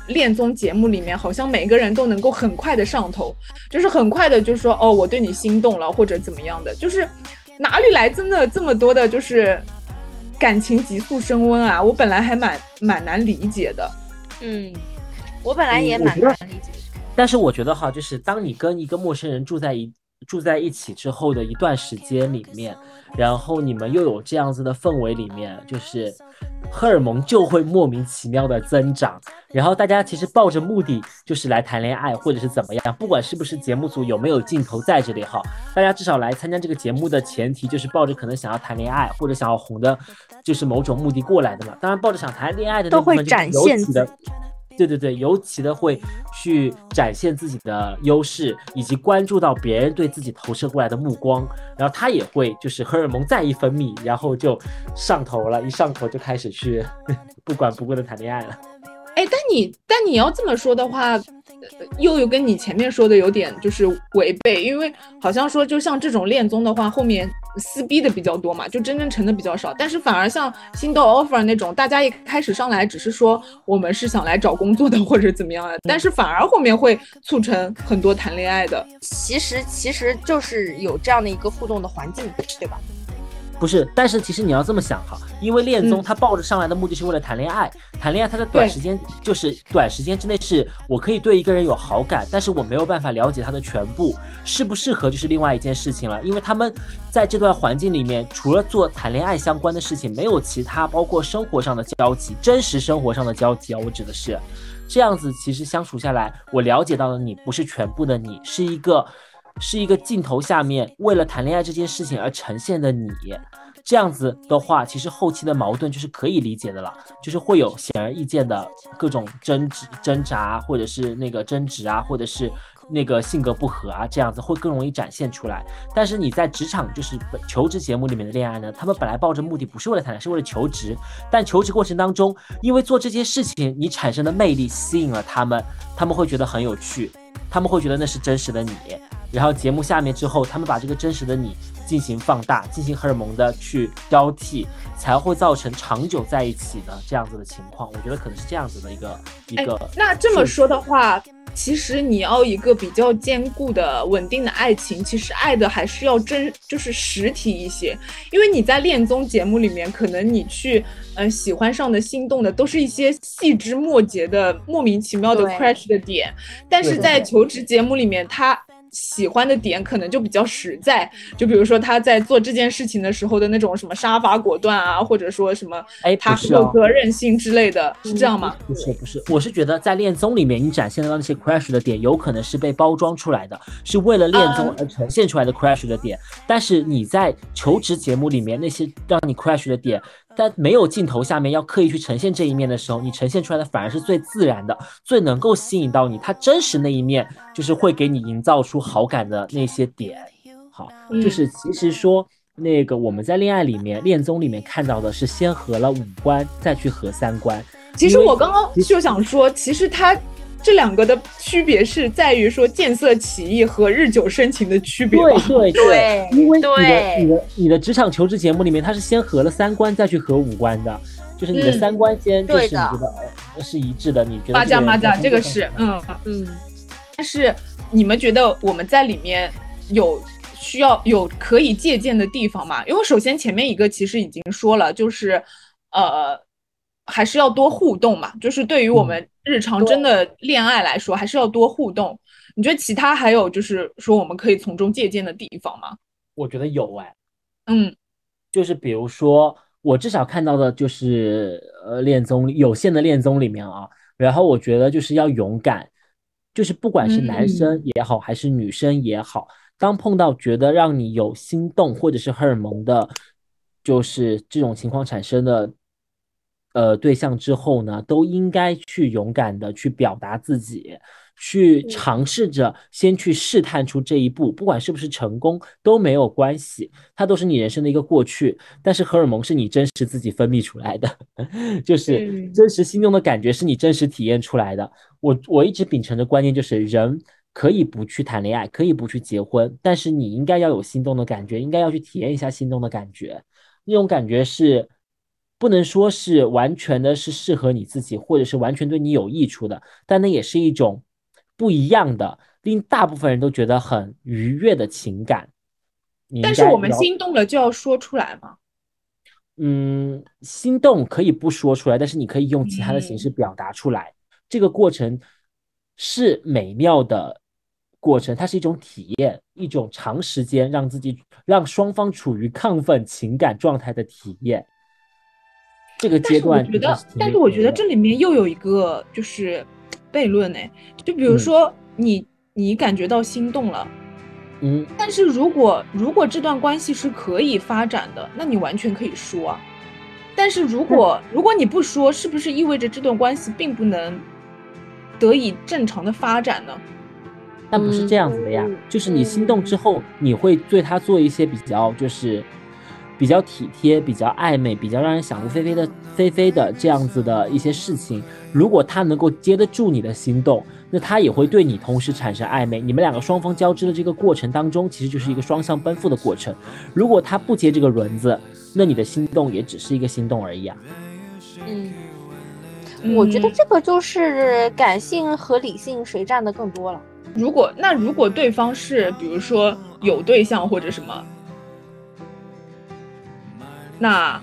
恋综节目里面，好像每个人都能够很快的上头，就是很快的就说哦，我对你心动了，或者怎么样的，就是哪里来真的这么多的，就是感情急速升温啊？我本来还蛮蛮难理解的。嗯，我本来也蛮难理解的。但是我觉得哈，就是当你跟一个陌生人住在一住在一起之后的一段时间里面，然后你们又有这样子的氛围里面，就是荷尔蒙就会莫名其妙的增长。然后大家其实抱着目的就是来谈恋爱，或者是怎么样，不管是不是节目组有没有镜头在这里哈，大家至少来参加这个节目的前提就是抱着可能想要谈恋爱或者想要红的，就是某种目的过来的嘛。当然，抱着想谈恋爱的那都会部分就是展现尤其的自对对对，尤其的会去展现自己的优势，以及关注到别人对自己投射过来的目光，然后他也会就是荷尔蒙再一分泌，然后就上头了，一上头就开始去 不管不顾的谈恋爱了。哎，但你但你要这么说的话，又有跟你前面说的有点就是违背，因为好像说就像这种恋综的话，后面撕逼的比较多嘛，就真正成的比较少。但是反而像新到 offer 那种，大家一开始上来只是说我们是想来找工作的 或者怎么样的，但是反而后面会促成很多谈恋爱的。其实其实就是有这样的一个互动的环境，对吧？不是，但是其实你要这么想哈，因为恋综他抱着上来的目的是为了谈恋爱，谈恋爱他在短时间就是短时间之内是我可以对一个人有好感，但是我没有办法了解他的全部，适不适合就是另外一件事情了，因为他们在这段环境里面，除了做谈恋爱相关的事情，没有其他包括生活上的交集，真实生活上的交集啊，我指的是。这样子，其实相处下来，我了解到的你不是全部的你，是一个是一个镜头下面为了谈恋爱这件事情而呈现的你。这样子的话，其实后期的矛盾就是可以理解的了，就是会有显而易见的各种争执、挣扎，或者是那个争执啊，或者是那个性格不合啊，这样子会更容易展现出来。但是你在职场就是求职节目里面的恋爱呢，他们本来抱着目的不是为了谈恋爱，是为了求职，但求职过程当中，因为做这件事情你产生的魅力吸引了他们，他们会觉得很有趣，他们会觉得那是真实的你。然后节目下面之后，他们把这个真实的你进行放大，进行荷尔蒙的去交替，才会造成长久在一起的这样子的情况。我觉得可能是这样子的一个一哎个。，那这么说的话，其实你要一个比较坚固的、稳定的爱情，其实爱的还是要真，就是实体一些。因为你在恋综节目里面，可能你去呃喜欢上的、心动的，都是一些细枝末节的、莫名其妙的 crash 的点，但是在求职节目里面，他。喜欢的点可能就比较实在，就比如说他在做这件事情的时候的那种什么杀伐果断啊，或者说什么哎，他有责任心之类的，是这样吗？不是不是，我是觉得在恋综里面你展现到那些 crash 的点，有可能是被包装出来的，是为了恋综啊而呈现出来的 crash 的点。但是你在求职节目里面那些让你 crash 的点，在没有镜头下面要刻意去呈现这一面的时候，你呈现出来的反而是最自然的，最能够吸引到你，它真实那一面就是会给你营造出好感的那些点。好，嗯就是其实说。那个我们在恋爱里面、恋综里面看到的是先合了五官，再去合三观。其实我刚刚就想说，其实它这两个的区别是在于说见色起意和日久生情的区别吧。对对对因为你的对你的你的职场求职节目里面，它是先合了三观，再去合五官的，就是你的嗯三观先就是对的你觉得呃是一致的，你觉得马甲马甲，这个是嗯。嗯，但是你们觉得我们在里面有需要有可以借鉴的地方吗？因为首先前面一个其实已经说了，就是呃还是要多互动嘛，就是对于我们日常真的恋爱来说，还是要多互动。你觉得其他还有就是说我们可以从中借鉴的地方吗？我觉得有哎，嗯就是比如说，我至少看到的就是呃恋综有限的恋综里面啊，然后我觉得就是要勇敢，就是不管是男生也好，还是女生也好，当碰到觉得让你有心动或者是荷尔蒙的，就是这种情况产生的呃对象之后呢，都应该去勇敢的去表达自己。去尝试着先去试探出这一步，不管是不是成功都没有关系，它都是你人生的一个过去。但是荷尔蒙是你真实自己分泌出来的，就是嗯真实心动的感觉是你真实体验出来的。我我一直秉承的观念就是，人可以不去谈恋爱，可以不去结婚，但是你应该要有心动的感觉，应该要去体验一下心动的感觉。那种感觉是不能说是完全的是适合你自己，或者是完全对你有益处的，但那也是一种不一样的，令大部分人都觉得很愉悦的情感。但是我们心动了就要说出来吗。嗯，心动可以不说出来，但是你可以用其他的形式表达出来。这个过程是美妙的过程，它是一种体验，一种长时间让自己让双方处于亢奋情感状态的体验。这个但是我阶段觉得，但是我觉得这里面又有一个就是悖论呢，就比如嗯说你你感觉到心动了，嗯，但是如果如果这段关系是可以发展的，那你完全可以说啊。但是如果如果你不说，是不是意味着这段关系并不能得以正常的发展呢？但不是这样子的呀，就是你心动之后，你会对他做一些比较，就是比较体贴、比较暧昧、比较让人想入非非的非非的这样子的一些事情。如果他能够接得住你的心动，那他也会对你同时产生暧昧。你们两个双方交织的这个过程当中，其实就是一个双向奔赴的过程。如果他不接这个轮子，那你的心动也只是一个心动而已啊。嗯，我觉得嗯这个就是感性和理性谁占的更多了。如果那如果对方是比如说有对象或者什么，那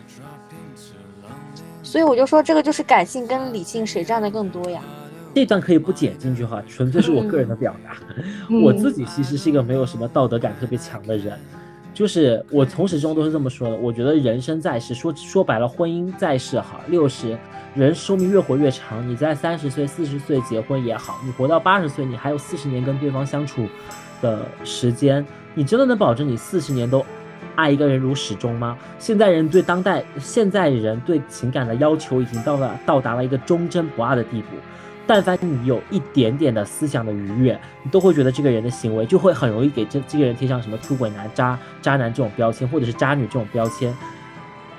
所以我就说这个就是感性跟理性谁占的更多呀？这段可以不剪进去哈，纯粹是我个人的表达。嗯 我自己其实是一个没有什么道德感特别强的人，就是我从始至终都是这么说的。我觉得人生在世，说说白了，婚姻在世哈，六十人寿命越活越长，你在三十岁、四十岁结婚也好，你活到八十岁，你还有四十年跟对方相处的时间，你真的能保证你四十年都爱一个人如始终吗？现在人对当代现在人对情感的要求已经到了到达了一个忠贞不二的地步。但凡你有一点点的思想的愉悦，你都会觉得这个人的行为就会很容易给这这个人贴上什么出轨男、渣渣男这种标签，或者是渣女这种标签。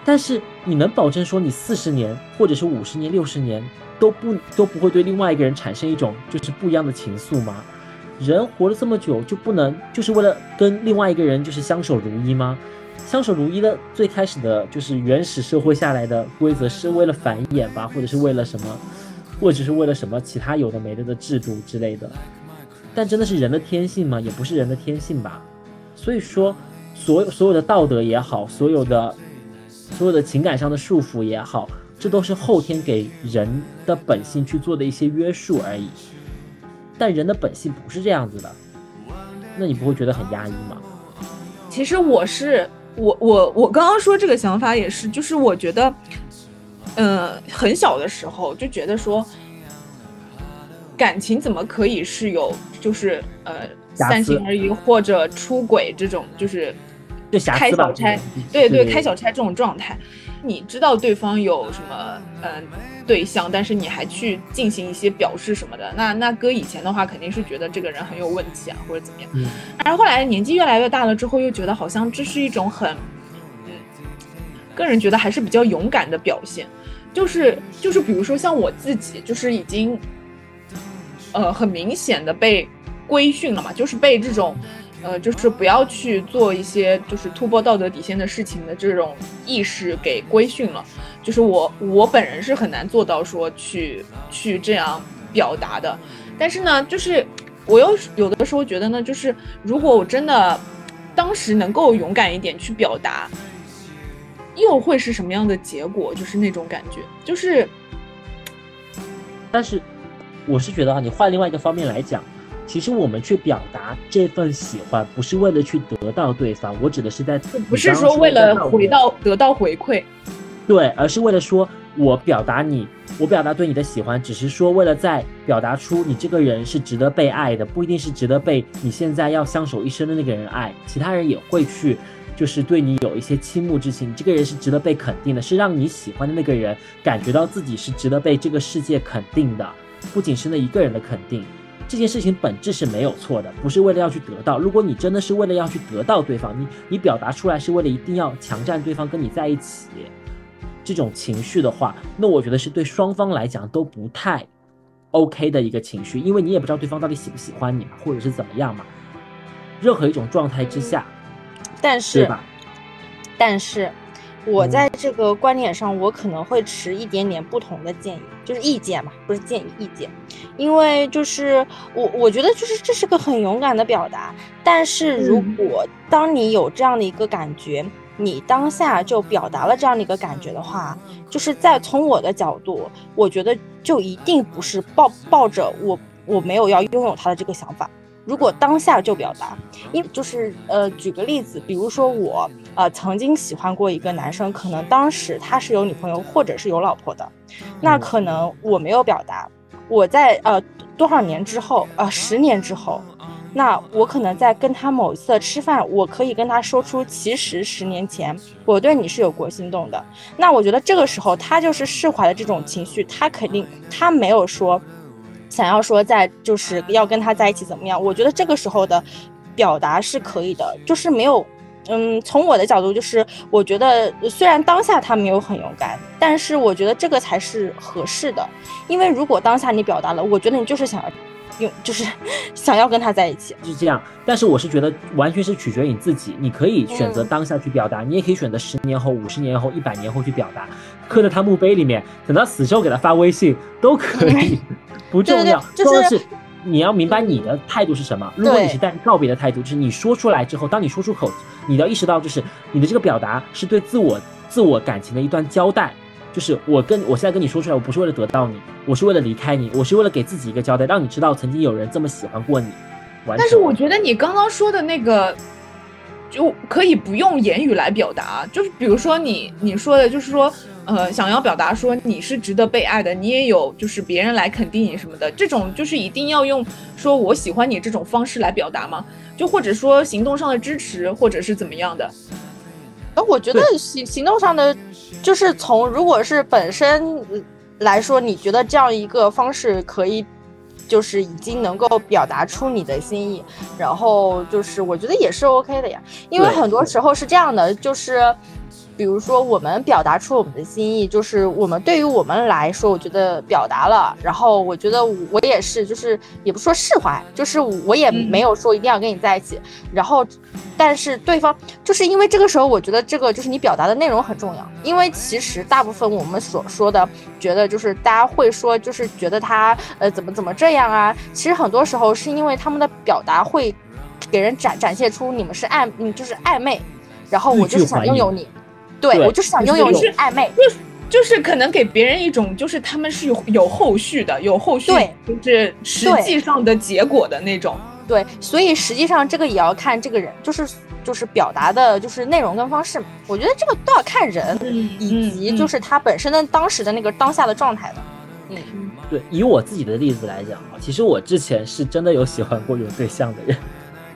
但是你能保证说你四十年或者是五十年、六十年都不都不会对另外一个人产生一种就是不一样的情愫吗？人活了这么久就不能就是为了跟另外一个人就是相守如一吗？相守如一的最开始的就是原始社会下来的规则是为了繁衍吧，或者是为了什么？或者是为了什么其他有的没的的制度之类的，但真的是人的天性吗？也不是人的天性吧。所以说，所有所有的道德也好，所有的所有的情感上的束缚也好，这都是后天给人的本性去做的一些约束而已。但人的本性不是这样子的，那你不会觉得很压抑吗？其实我是我我我刚刚说这个想法也是，就是我觉得，呃，很小的时候就觉得说，感情怎么可以是有就是呃三心二意或者出轨这种就是开小差，对对，开小差这种状态，你知道对方有什么嗯、呃对象，但是你还去进行一些表示什么的，那那搁以前的话，肯定是觉得这个人很有问题啊，或者怎么样。嗯，然后后来年纪越来越大了之后，又觉得好像这是一种很，嗯，个人觉得还是比较勇敢的表现，就是就是比如说像我自己，就是已经，呃，很明显的被规训了嘛，就是被这种，呃，就是不要去做一些就是突破道德底线的事情的这种意识给规训了。就是我我本人是很难做到说去去这样表达的，但是呢，就是我又有的时候觉得呢，就是如果我真的当时能够勇敢一点去表达，又会是什么样的结果？就是那种感觉，就是但是我是觉得啊，你换另外一个方面来讲，其实我们去表达这份喜欢，不是为了去得到对方，我指的是在不是说为了回到得到回馈，对，而是为了说我表达你，我表达对你的喜欢，只是说为了在表达出你这个人是值得被爱的，不一定是值得被你现在要相守一生的那个人爱，其他人也会去。就是对你有一些倾慕之情，你这个人是值得被肯定的，是让你喜欢的那个人感觉到自己是值得被这个世界肯定的，不仅是那一个人的肯定。这件事情本质是没有错的，不是为了要去得到。如果你真的是为了要去得到对方，你你表达出来是为了一定要强占对方跟你在一起这种情绪的话，那我觉得是对双方来讲都不太 OK 的一个情绪，因为你也不知道对方到底喜不喜欢你嘛，或者是怎么样嘛。任何一种状态之下。但是，但是，我在这个观点上，我可能会持一点点不同的建议，就是意见嘛，不是建议，意见。因为就是我，我觉得就是这是个很勇敢的表达。但是如果当你有这样的一个感觉，你当下就表达了这样的一个感觉的话，就是在从我的角度，我觉得就一定不是抱抱着我我没有要拥有他的这个想法。如果当下就表达，因就是呃，举个例子，比如说我呃曾经喜欢过一个男生，可能当时他是有女朋友或者是有老婆的，那可能我没有表达，我在呃多少年之后，呃十年之后，那我可能在跟他某一次吃饭，我可以跟他说出，其实十年前我对你是有过心动的，那我觉得这个时候他就是释怀了这种情绪，他肯定他没有说。想要说在就是要跟他在一起怎么样？我觉得这个时候的表达是可以的，就是没有，嗯，从我的角度就是我觉得虽然当下他没有很勇敢，但是我觉得这个才是合适的，因为如果当下你表达了，我觉得你就是想要用，就是想要跟他在一起，是这样。但是我是觉得完全是取决于你自己，你可以选择当下去表达，你也可以选择十年后、五十年后、一百年后去表达，刻在他墓碑里面，等到死之后给他发微信都可以。不重要，重要是你要明白你的态度是什么。如果你是带着告别的态度，就是你说出来之后，当你说出口，你要意识到，就是你的这个表达是对自我、自我感情的一段交代。就是我跟我现在跟你说出来，我不是为了得到你，我是为了离开你，我是为了给自己一个交代，让你知道曾经有人这么喜欢过你。但是我觉得你刚刚说的那个。就可以不用言语来表达，就是比如说你你说的，就是说，呃，想要表达说你是值得被爱的，你也有就是别人来肯定你什么的，这种就是一定要用说我喜欢你这种方式来表达吗？就或者说行动上的支持，或者是怎么样的？呃，我觉得行行动上的，就是从如果是本身来说，你觉得这样一个方式可以。就是已经能够表达出你的心意，然后就是我觉得也是 OK 的呀，因为很多时候是这样的，就是。比如说，我们表达出我们的心意，就是我们对于我们来说，我觉得表达了。然后我觉得我也是，就是也不说释怀，就是我也没有说一定要跟你在一起。然后，但是对方就是因为这个时候，我觉得这个就是你表达的内容很重要。因为其实大部分我们所说的，觉得就是大家会说，就是觉得他呃怎么怎么这样啊。其实很多时候是因为他们的表达会给人展展现出你们是暧嗯就是暧昧，然后我就是想拥有你。对，我就是想拥有你暧昧，就是就是可能给别人一种就是他们是有有后续的，有后续，对，就是实际上的结果的那种。对，所以实际上这个也要看这个人，就是就是表达的，就是内容跟方式。我觉得这个都要看人，以及就是他本身的当时的那个当下的状态的。嗯，对，以我自己的例子来讲啊，其实我之前是真的有喜欢过有对象的人。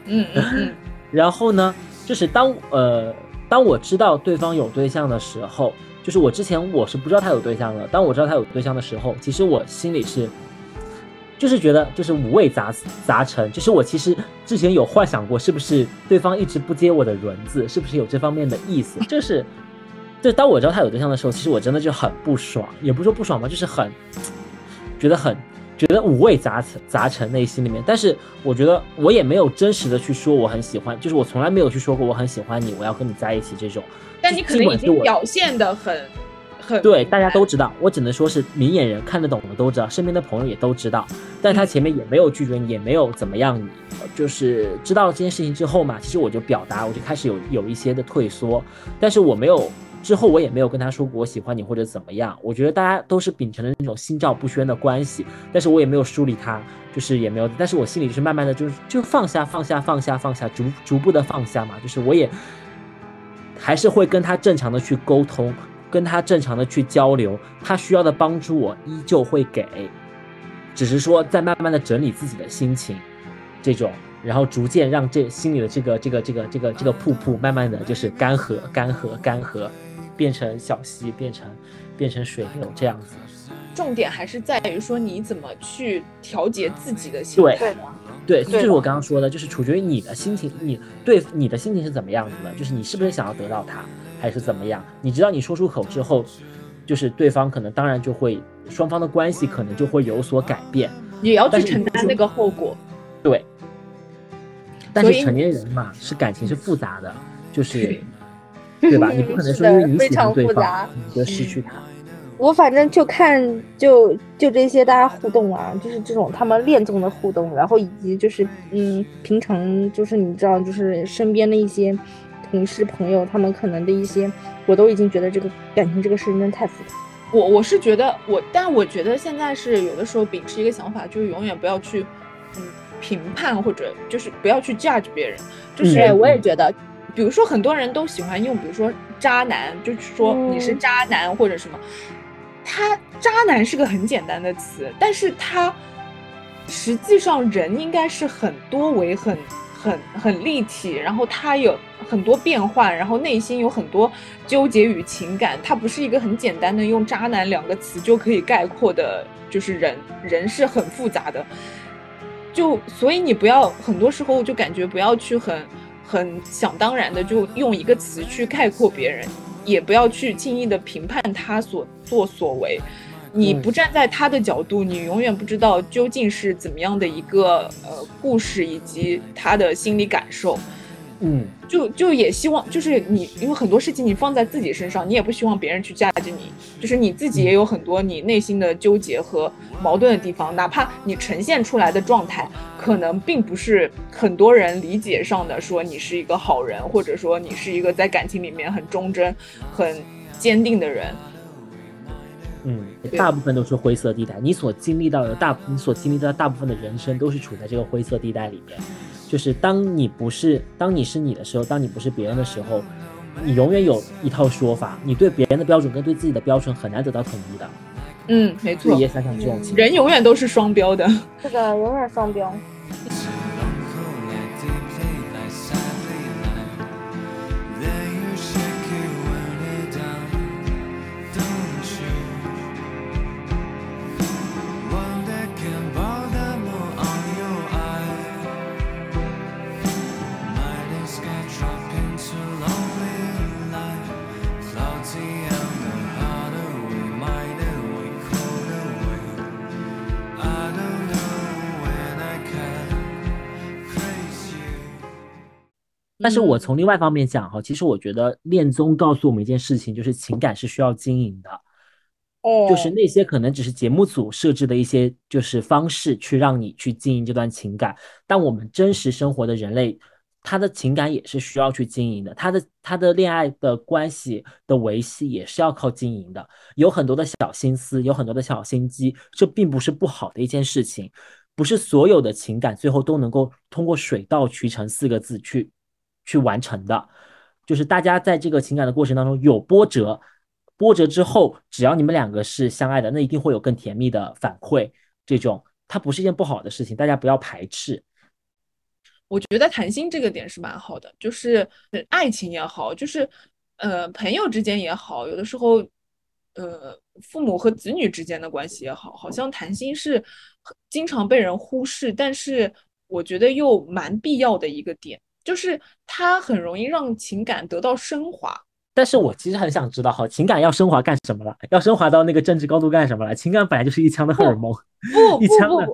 嗯嗯。然后呢，就是当呃。当我知道对方有对象的时候，就是我之前我是不知道他有对象的。当我知道他有对象的时候，其实我心里是，就是觉得就是五味杂杂陈。就是我其实之前有幻想过，是不是对方一直不接我的轮子，是不是有这方面的意思？就是，就当我知道他有对象的时候，其实我真的就很不爽，也不是说不爽吧，就是很觉得很。觉得五味杂陈，杂陈内心里面，但是我觉得我也没有真实的去说我很喜欢，就是我从来没有去说过我很喜欢你，我要跟你在一起这种。但你可能已经表现的很，很对，大家都知道，我只能说是明眼人看得懂的都知道，身边的朋友也都知道，但他前面也没有拒绝你，也没有怎么样你，就是知道了这件事情之后嘛，其实我就表达，我就开始有有一些的退缩，但是我没有。之后我也没有跟他说过我喜欢你或者怎么样，我觉得大家都是秉承着那种心照不宣的关系，但是我也没有疏离他，就是也没有，但是我心里就是慢慢的就是就放下放下放下放下，逐逐步的放下嘛，就是我也还是会跟他正常的去沟通，跟他正常的去交流，他需要的帮助我依旧会给，只是说在慢慢的整理自己的心情，这种，然后逐渐让这心里的这个这个这个这个这个瀑布慢慢的就是干涸干涸干涸，变成小溪，变成变成水流这样子。重点还是在于说你怎么去调节自己的心态。对，对就是我刚刚说的，就是取决于你的心情，你对你的心情是怎么样子的，就是你是不是想要得到他，还是怎么样？你知道你说出口之后，就是对方可能当然就会双方的关系可能就会有所改变，也要去承担那个后果。对。但是成年人嘛，是感情是复杂的，就是对对吧？你不可能是的说因为你喜非常欢对方复杂，你就失去他。我反正就看就就这些大家互动啊，就是这种他们恋综的互动，然后以及就是嗯，平常就是你知道，就是身边的一些同事朋友，他们可能的一些，我都已经觉得这个感情这个事情真的太复杂。我我是觉得我，但我觉得现在是有的时候秉持一个想法，就是永远不要去嗯评判或者就是不要去 judge 别人，就是、对，我也觉得，比如说很多人都喜欢用，比如说渣男，就是说你是嗯渣男或者什么。他渣男是个很简单的词，但是他实际上人应该是很多维、很很很立体，然后他有很多变换，然后内心有很多纠结与情感，他不是一个很简单的用渣男两个词就可以概括的，就是人人是很复杂的。就所以你不要很多时候就感觉不要去很很想当然的就用一个词去概括别人，也不要去轻易的评判他所作所为。你嗯不站在他的角度，你永远不知道究竟是怎么样的一个呃故事以及他的心理感受。嗯，就就也希望，就是你，因为很多事情你放在自己身上，你也不希望别人去架着你，就是你自己也有很多你内心的纠结和矛盾的地方，哪怕你呈现出来的状态，可能并不是很多人理解上的说你是一个好人，或者说你是一个在感情里面很忠贞、很坚定的人。嗯，大部分都是灰色地带。你所经历到的大，你所经历到的大部分的人生都是处在这个灰色地带里面。就是当你不是，当你是你的时候，当你不是别人的时候，你永远有一套说法，你对别人的标准跟对自己的标准很难得到统一的。嗯，没错所以，也想想这种情况。人永远都是双标的。是的永远双标。但是我嗯从另外方面讲哈，其实我觉得恋综告诉我们一件事情，就是情感是需要经营的。哦就是那些可能只是节目组设置的一些就是方式，去让你去经营这段情感。但我们真实生活的人类，他的情感也是需要去经营的，他的他的恋爱的关系的维系也是要靠经营的，有很多的小心思，有很多的小心机，这并不是不好的一件事情。不是所有的情感最后都能够通过水到渠成四个字去去完成的，就是大家在这个情感的过程当中有波折，波折之后，只要你们两个是相爱的，那一定会有更甜蜜的反馈。这种它不是一件不好的事情，大家不要排斥。我觉得谈心这个点是蛮好的，就是爱情也好，就是呃朋友之间也好，有的时候呃父母和子女之间的关系也好，好像谈心是经常被人忽视，但是我觉得又蛮必要的一个点，就是它很容易让情感得到升华。但是我其实很想知道，哈，情感要升华干什么了？要升华到那个政治高度干什么了？情感本来就是一腔的荷尔蒙，不不 一腔的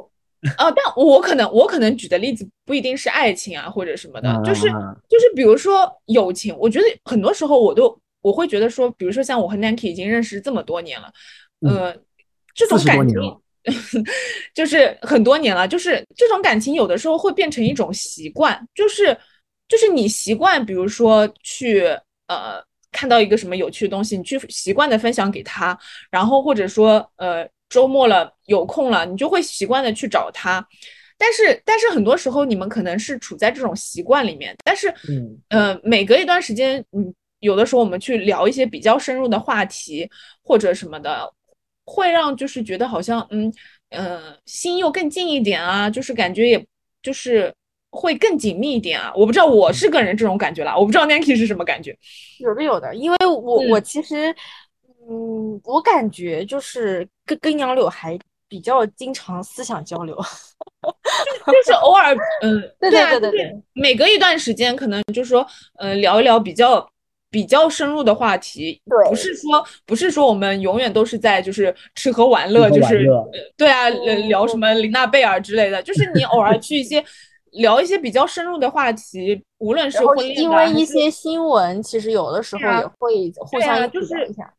啊，但我可能我可能举的例子不一定是爱情啊或者什么的，就是啊就是比如说友情，我觉得很多时候我都我会觉得说，比如说像我和 Nanki 已经认识这么多年了，呃，这种感情 就是很多年了，就是这种感情有的时候会变成一种习惯，就是就是你习惯，比如说去呃看到一个什么有趣的东西，你去习惯的分享给他，然后或者说呃周末了有空了，你就会习惯的去找他。但是但是很多时候你们可能是处在这种习惯里面，但是嗯呃，每隔一段时间，嗯，有的时候我们去聊一些比较深入的话题或者什么的，会让就是觉得好像嗯呃心又更近一点啊，就是感觉也就是会更紧密一点啊。我不知道我是个人这种感觉啦，我不知道 Nancy 是什么感觉。有的有的，因为我、嗯我其实，嗯，我感觉就是跟跟杨柳还比较经常思想交流。就是偶尔，嗯，对对对对对每隔一段时间，可能就是说，呃，聊一聊比较比较深入的话题，对不是说不是说我们永远都是在就是吃喝玩乐，就是呃对啊，呃聊什么琳娜贝尔之类的，就是你偶尔去一些聊一些比较深入的话题，无论是婚恋因为一些新闻，其实有的时候也会互相一就是。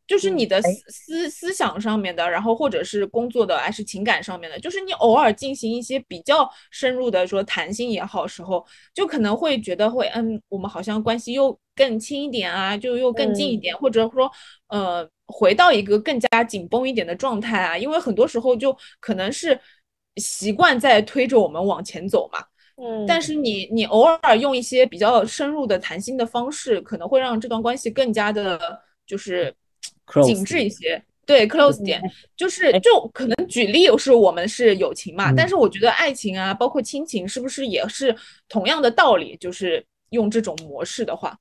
就是你的思思思想上面的，然后或者是工作的，还是情感上面的，就是你偶尔进行一些比较深入的说谈心也好时候，就可能会觉得会嗯，我们好像关系又更亲一点啊，就又更近一嗯点，或者说呃回到一个更加紧绷一点的状态啊，因为很多时候就可能是习惯在推着我们往前走嘛。嗯，但是你你偶尔用一些比较深入的谈心的方式，可能会让这段关系更加的，就是紧致一些。对，close 点，就是哎。就可能举例是我们是友情嘛，嗯。但是我觉得爱情啊，包括亲情，是不是也是同样的道理？就是用这种模式的话，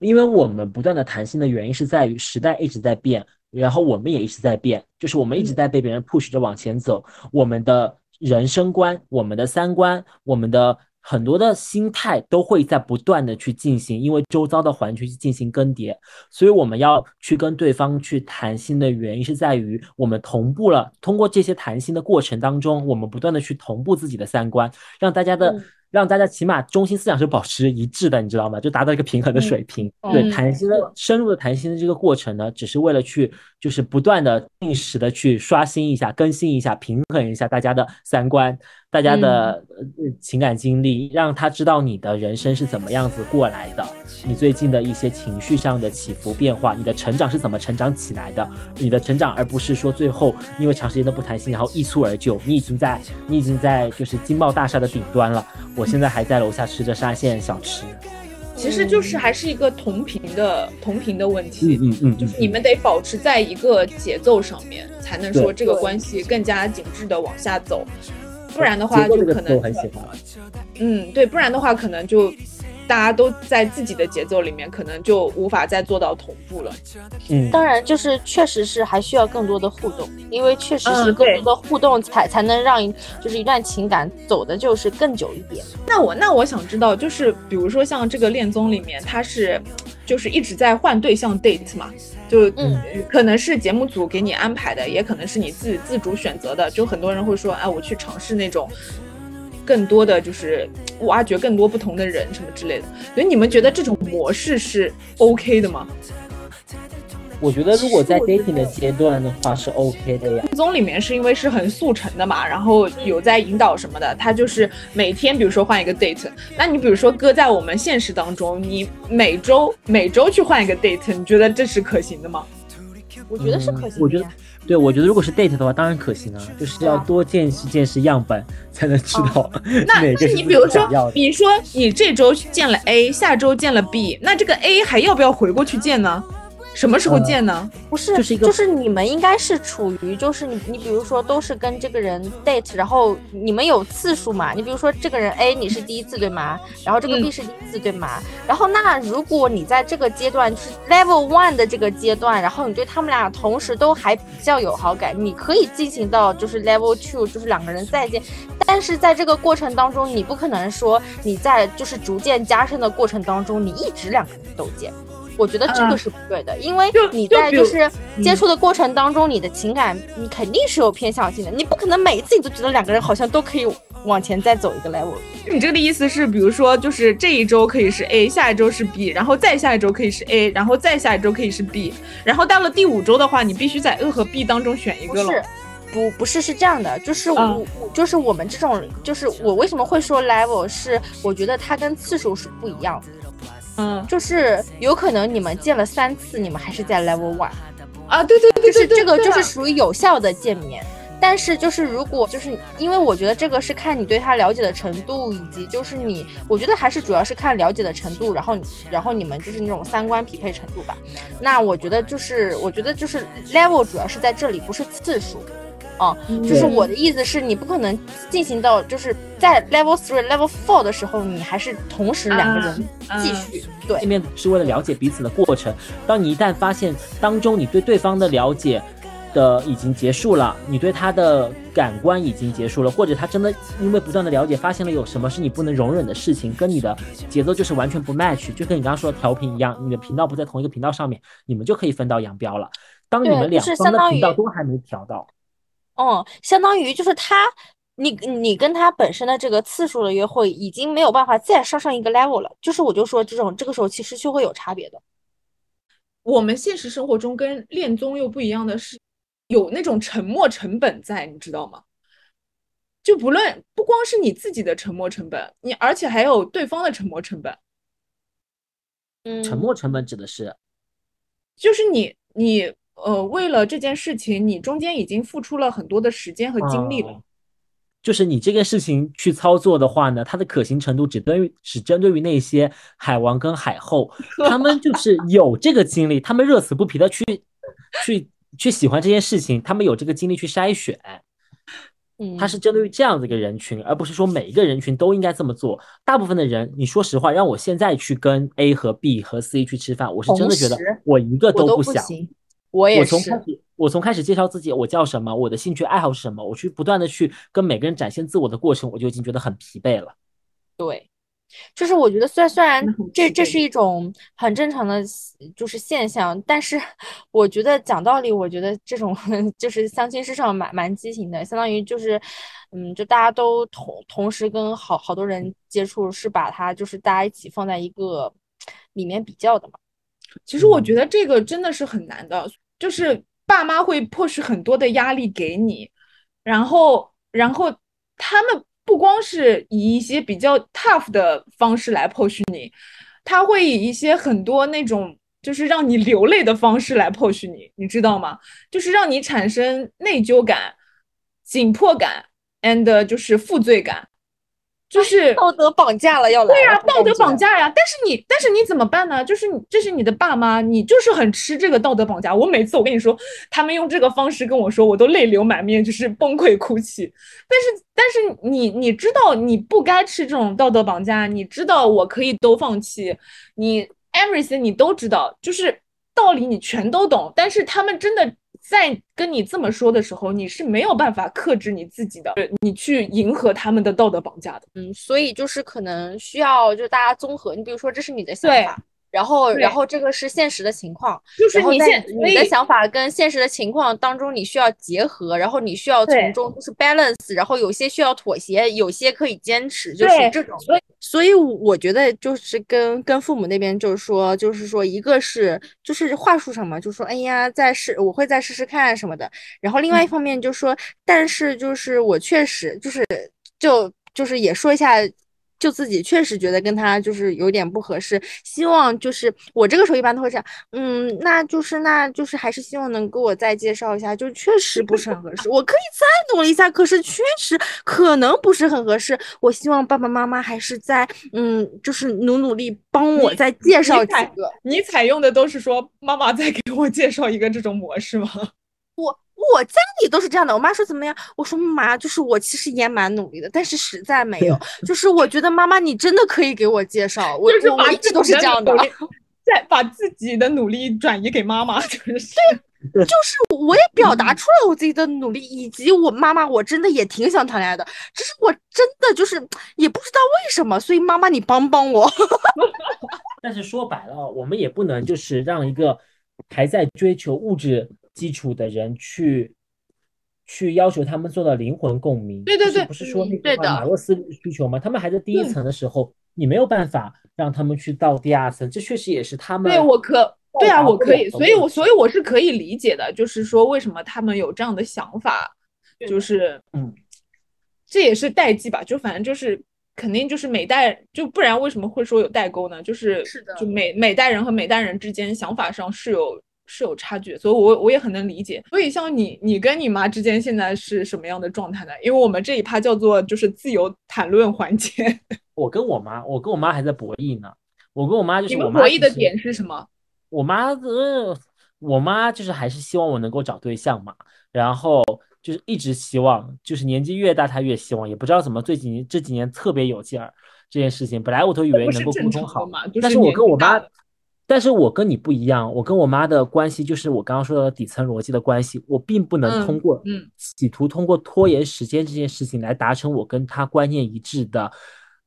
因为我们不断的谈心的原因是在于时代一直在变，然后我们也一直在变，就是我们一直嗯。在被别人 push 着往前走，我们的人生观、我们的三观、我们的很多的心态都会在不断的去进行，因为周遭的环境去进行更迭，所以我们要去跟对方去谈心的原因是在于我们同步了，通过这些谈心的过程当中，我们不断的去同步自己的三观，让大家的。让大家起码中心思想是保持一致的，你知道吗？就达到一个平衡的水平。对，嗯谈心的深入的谈心的这个过程呢，只是为了去就是不断的定时的去刷新一下、更新一下、平衡一下大家的三观、大家的、呃情感经历，让他知道你的人生是怎么样子过来的，你最近的一些情绪上的起伏变化，你的成长是怎么成长起来的，你的成长，而不是说最后因为长时间的不谈心，然后一蹴而就，你已经在你已经在就是金茂大厦的顶端了，我现在还在楼下吃着沙县小吃。其实就是还是一个同频的同频的问题。嗯嗯嗯，就是你们得保持在一个节奏上面，才能说这个关系更加紧致的往下走，不然的话就可能。嗯，对，不然的话可能就大家都在自己的节奏里面，可能就无法再做到同步了。嗯，当然，就是确实是还需要更多的互动，因为确实是更多的互动才才能让就是一段情感走的就是更久一点。那我那我想知道，就是比如说像这个恋综里面，它是就是一直在换对象 date 嘛，就嗯可能是节目组给你安排的，也可能是你自己自主选择的。就很多人会说，哎，我去尝试那种更多的就是挖掘更多不同的人什么之类的。所以你们觉得这种模式是 OK 的吗？我觉得如果在 dating 的阶段的话是 OK 的呀。恋综里面是因为是很速成的嘛，然后有在引导什么的，他就是每天比如说换一个 date，那你比如说搁在我们现实当中，你每周每周去换一个 date，你觉得这是可行的吗？我觉得是可行的呀。嗯我觉得，对我觉得如果是 date 的话，当然可行啊，就是要多见识见识样本，才能知道那 那你比如说。你说你这周见了 A，下周见了 B，那这个 A 还要不要回过去见呢？什么时候见呢？不是，就是一个就是你们应该是处于就是你你比如说都是跟这个人 date，然后你们有次数嘛？你比如说这个人 A 你是第一次对吗？然后这个嗯 B 是第一次对吗？然后那如果你在这个阶段就是 level one 的这个阶段，然后你对他们俩同时都还比较有好感，你可以进行到就是 level two，就是两个人再见。但是在这个过程当中，你不可能说你在就是逐渐加深的过程当中，你一直两个人都见。我觉得这啊个是不对的，因为你在就是嗯接触的过程当中，你的情感你肯定是有偏向性的，你不可能每一次你都觉得两个人好像都可以往前再走一个 level。你这个的意思是，比如说就是这一周可以是 A，下一周是 B，然后再下一周可以是 A，然后再下一周可以是 B，然后到了第五周的话，你必须在 A 和 B 当中选一个了。不是，不不是是这样的，就是我、嗯我就是我们这种，就是我为什么会说 level 是，我觉得它跟次数是不一样的，嗯就是有可能你们见了三次，你们还是在 level one，啊，对对对就是对对，这个就是属于有效的见面。但是就是如果就是因为我觉得这个是看你对他了解的程度，以及就是你，我觉得还是主要是看了解的程度，然后然后你们就是那种三观匹配程度吧。那我觉得就是我觉得就是 level 主要是在这里，不是次数。啊、就是我的意思是你不可能进行到就是在 level three、level four 的时候，你还是同时两个人啊继续、对见面是为了了解彼此的过程。当你一旦发现当中你对对方的了解的已经结束了，你对他的感官已经结束了，或者他真的因为不断的了解，发现了有什么是你不能容忍的事情，跟你的节奏就是完全不 match，就跟你刚刚说的调频一样，你的频道不在同一个频道上面，你们就可以分道扬镳了。当你们两就是方的频道都还没调到，嗯，相当于就是他，你你跟他本身的这个次数的约会已经没有办法再上上一个 level 了。就是我就说这种这个时候其实就会有差别的。我们现实生活中跟恋综又不一样的是，有那种沉没成本在，你知道吗？就不论不光是你自己的沉没成本，你而且还有对方的沉没成本，嗯，沉没成本指的是就是你你呃为了这件事情，你中间已经付出了很多的时间和精力了。哦就是你这件事情去操作的话呢，它的可行程度只针于只针对于那些海王跟海后，他们就是有这个精力，他们乐此不疲的去去去喜欢这件事情，他们有这个精力去筛选，嗯，它是针对于这样的一个人群，而不是说每一个人群都应该这么做。大部分的人，你说实话，让我现在去跟 A 和 B 和 C 去吃饭，我是真的觉得我一个都不想。行，我也我从是。开始，我从开始介绍自己，我叫什么，我的兴趣爱好是什么，我去不断的去跟每个人展现自我的过程，我就已经觉得很疲惫了。对，就是我觉得虽然虽然这这是一种很正常的就是现象，但是 我觉得讲道理，我觉得这种 就是相亲市场蛮蛮畸形的，相当于就是，嗯，就大家都同同时跟好好多人接触，是把它就是大家一起放在一个里面比较的嘛。其实我觉得这个真的是很难的，就是爸妈会迫使很多的压力给你，然后然后他们不光是以一些比较 tough 的方式来迫使你，他会以一些很多那种就是让你流泪的方式来迫使你，你知道吗？就是让你产生内疚感、紧迫感 and 就是负罪感，就是道德绑架了要来对呀、了道德绑架。架呀！但是你，但是你怎么办呢？就是你，这是你的爸妈，你就是很吃这个道德绑架。我每次我跟你说，他们用这个方式跟我说，我都泪流满面，就是崩溃哭泣。但是，但是你你知道你不该吃这种道德绑架，你知道我可以都放弃，你 everything 你都知道，就是道理你全都懂。但是他们真的在跟你这么说的时候，你是没有办法克制你自己的，你去迎合他们的道德绑架的。嗯，所以就是可能需要就大家综合，你比如说这是你的想对法，然后然后这个是现实的情况，就是你然后在现你的想法跟现实的情况当中，你需要结合，然后你需要从中就是 balance，然后有些需要妥协，有些可以坚持，就是这种。所以所以我觉得就是跟跟父母那边就是说，就是说一个是就是话术上嘛，就说哎呀再试，我会再试试看什么的。然后另外一方面就是说，但是就是我确实就是就就是也说一下。就自己确实觉得跟他就是有点不合适，希望就是我这个时候一般都会这样，嗯，那就是那就是还是希望能给我再介绍一下，就确实不是很合适，我可以再努力一下，可是确实可能不是很合适，我希望爸爸妈妈还是在嗯，就是努努力帮我再介绍几采个。你采用的都是说妈妈再给我介绍一个这种模式吗？我我家里都是这样的，我妈说怎么样？我说妈，就是我其实也蛮努力的，但是实在没有。就是我觉得妈妈你真的可以给我介绍，我就是我我一直都是这样的努。力，再把自己的努力转移给妈妈，就是就是我也表达出了我自己的努力，以及我妈妈，我真的也挺想谈恋爱的，只是我真的就是也不知道为什么，所以妈妈你帮帮我。但是说白了，我们也不能就是让一个还在追求物质基础的人去去要求他们做到灵魂共鸣。对对对就是不是说嗯那个对的。马洛斯需求吗？他们还在第一层的时候，你没有办法让他们去到第二层，这确实也是他们对我可对啊，我可以，所以我所以我是可以理解的，就是说为什么他们有这样的想法，就是嗯，这也是代际吧，就反正就是肯定就是每代就不然为什么会说有代沟呢？就是是的。就每每代人和每代人之间想法上是有是有差距，所以我我也很能理解。所以像你，你跟你妈之间现在是什么样的状态呢？因为我们这一趴叫做就是自由谈论环节，我跟我妈，我跟我妈还在博弈呢。我跟我妈就是我妈们博弈的点是什么？我妈呃，我妈就是还是希望我能够找对象嘛，然后就是一直希望，就是年纪越大她越希望，也不知道怎么最几年这几年特别有劲儿这件事情。本来我都以为能够沟通好，嘛？就但是我跟我妈但是我跟你不一样，我跟我妈的关系就是我刚刚说到的底层逻辑的关系，我并不能通嗯过嗯企图通过拖延时间这件事情来达成我跟她观念一致的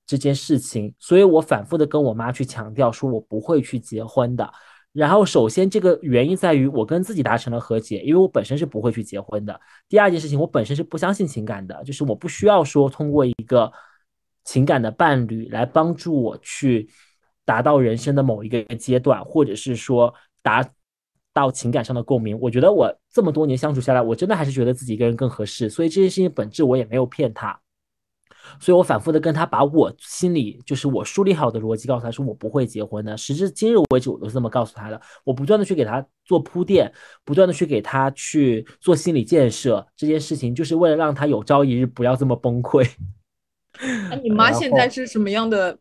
这件事情，所以我反复的跟我妈去强调说我不会去结婚的。然后，首先这个原因在于我跟自己达成了和解，因为我本身是不会去结婚的。第二件事情，我本身是不相信情感的，就是我不需要说通过一个情感的伴侣来帮助我去达到人生的某一个阶段，或者是说达到情感上的共鸣。我觉得我这么多年相处下来，我真的还是觉得自己一个人更合适，所以这件事情本质我也没有骗他。所以我反复的跟他把我心里就是我梳理好的逻辑告诉他说我不会结婚的，时至今日为止我都是这么告诉他的。我不断的去给他做铺垫，不断的去给他去做心理建设，这件事情就是为了让他有朝一日不要这么崩溃。那 你妈现在是什么样的度？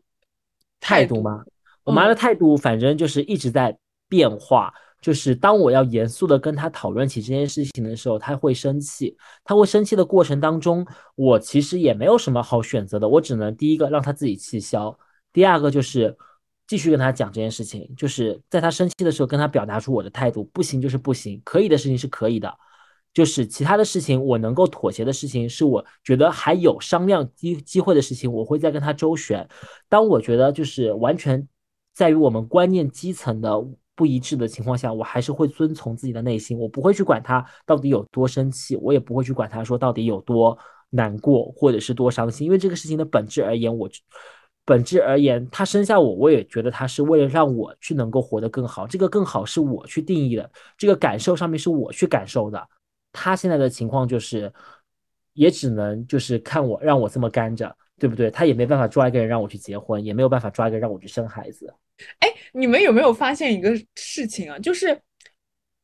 态度吗？我妈的态度反正就是一直在变化。就是当我要严肃的跟她讨论起这件事情的时候，她会生气。她会生气的过程当中，我其实也没有什么好选择的，我只能第一个让她自己气消，第二个就是继续跟她讲这件事情，就是在她生气的时候跟她表达出我的态度，不行就是不行，可以的事情是可以的。就是其他的事情，我能够妥协的事情，是我觉得还有商量机机会的事情，我会再跟他周旋。当我觉得就是完全在于我们观念基层的不一致的情况下，我还是会遵从自己的内心，我不会去管他到底有多生气，我也不会去管他说到底有多难过或者是多伤心，因为这个事情的本质而言，我本质而言，他生下我，我也觉得他是为了让我去能够活得更好，这个更好是我去定义的，这个感受上面是我去感受的。他现在的情况就是，也只能就是看我让我这么干着，对不对？他也没办法抓一个人让我去结婚，也没有办法抓一个人让我去生孩子。哎，你们有没有发现一个事情啊？就是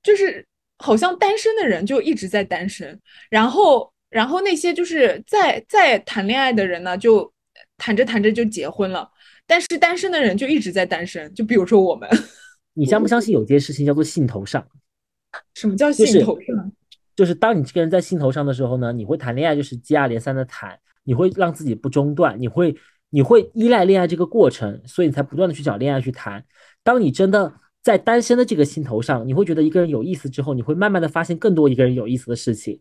就是好像单身的人就一直在单身，然后然后那些就是在在谈恋爱的人呢，就谈着谈着就结婚了，但是单身的人就一直在单身。就比如说我们，你相不相信有件事情叫做兴头上？什么叫就是兴头上？就是当你这个人在兴头上的时候呢，你会谈恋爱，就是接二连三的谈，你会让自己不中断，你会你会依赖恋爱这个过程，所以你才不断的去找恋爱去谈。当你真的在单身的这个兴头上，你会觉得一个人有意思之后，你会慢慢的发现更多一个人有意思的事情，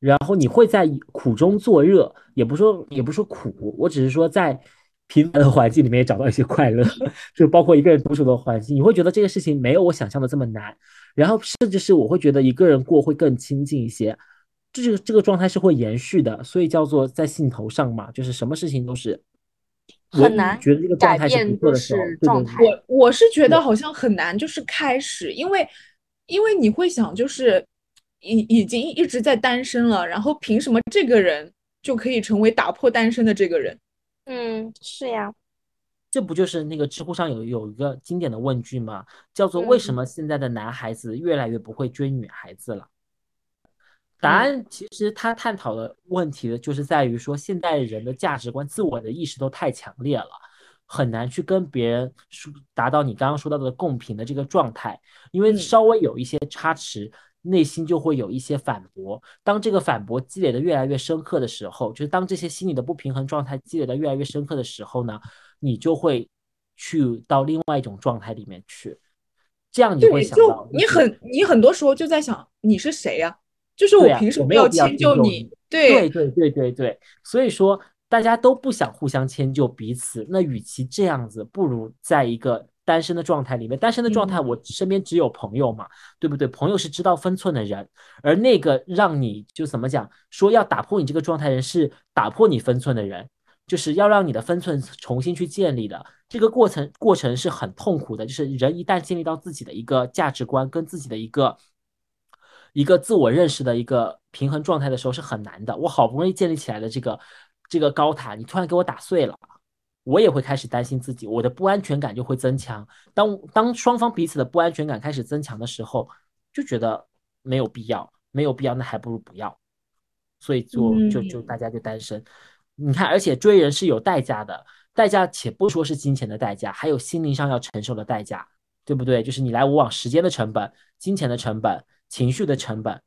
然后你会在苦中作乐，也不说也不说苦，我只是说在平凡的环境里面也找到一些快乐，就包括一个人独处的环境，你会觉得这个事情没有我想象的这么难。然后甚至是我会觉得一个人过会更亲近一些，这个这个状态是会延续的，所以叫做在兴头上嘛，就是什么事情都是很难觉得这个状改态是变就不错的时候，是对对对状态我我是觉得好像很难，就是开始，因为因为你会想，就是已已经一直在单身了，然后凭什么这个人就可以成为打破单身的这个人？嗯，是呀，这不就是那个知乎上有有一个经典的问句吗？叫做为什嗯么现在的男孩子越来越不会追女孩子了？答嗯。案其实他探讨的问题的就是在于说，现代人的价值观、自我的意识都太强烈了，很难去跟别人说达到你刚刚说到的共频的这个状态，因为嗯。稍微有一些差池，内心就会有一些反驳。当这个反驳积累的越来越深刻的时候，就是当这些心理的不平衡状态积累的越来越深刻的时候呢，你就会去到另外一种状态里面去，这样你会，就想到，你很你很多时候就在想你是谁呀、就是我凭什么要迁就你？对对对对对对，所以说大家都不想互相迁就彼此，那与其这样子，不如在一个单身的状态里面，单身的状态，嗯我身边只有朋友嘛，对不对？朋友是知道分寸的人，而那个让你就怎么讲，说要打破你这个状态的人是打破你分寸的人，就是要让你的分寸重新去建立的。这个过程过程是很痛苦的，就是人一旦建立到自己的一个价值观跟自己的一个一个自我认识的一个平衡状态的时候是很难的。我好不容易建立起来的这个这个高塔，你突然给我打碎了，我也会开始担心自己，我的不安全感就会增强。当当双方彼此的不安全感开始增强的时候，就觉得没有必要，没有必要，那还不如不要。所以就就就嗯大家就单身。你看，而且追人是有代价的，代价且不说是金钱的代价，还有心灵上要承受的代价，对不对？就是你来我往，时间的成本、金钱的成本、情绪的成本，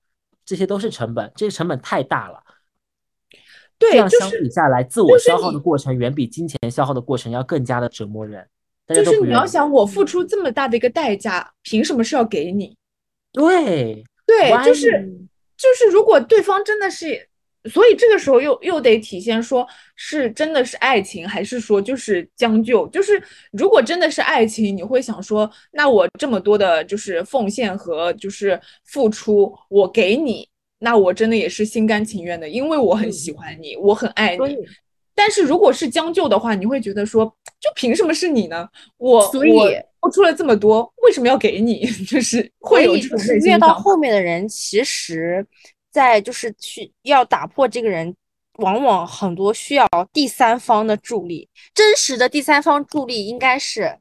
这些都是成本，这些成本太大了。这对，样相就是比下来，自我消耗的过程远比金钱消耗的过程要更加的折磨人。就是你。要想，我付出这么大的一个代价，凭什么是要给你？对，对，就是就是，如果对方真的是，所以这个时候又又得体现说是真的是爱情，还是说就是将就？就是如果真的是爱情，你会想说，那我这么多的就是奉献和就是付出，我给你，那我真的也是心甘情愿的，因为我很喜欢你，我很爱你。但是如果是将就的话，你会觉得说，就凭什么是你呢？我所以我付出了这么多，为什么要给你？就是会有这种所以就是越到后面的人，其实，在就是去要打破这个人，往往很多需要第三方的助力。真实的第三方助力应该是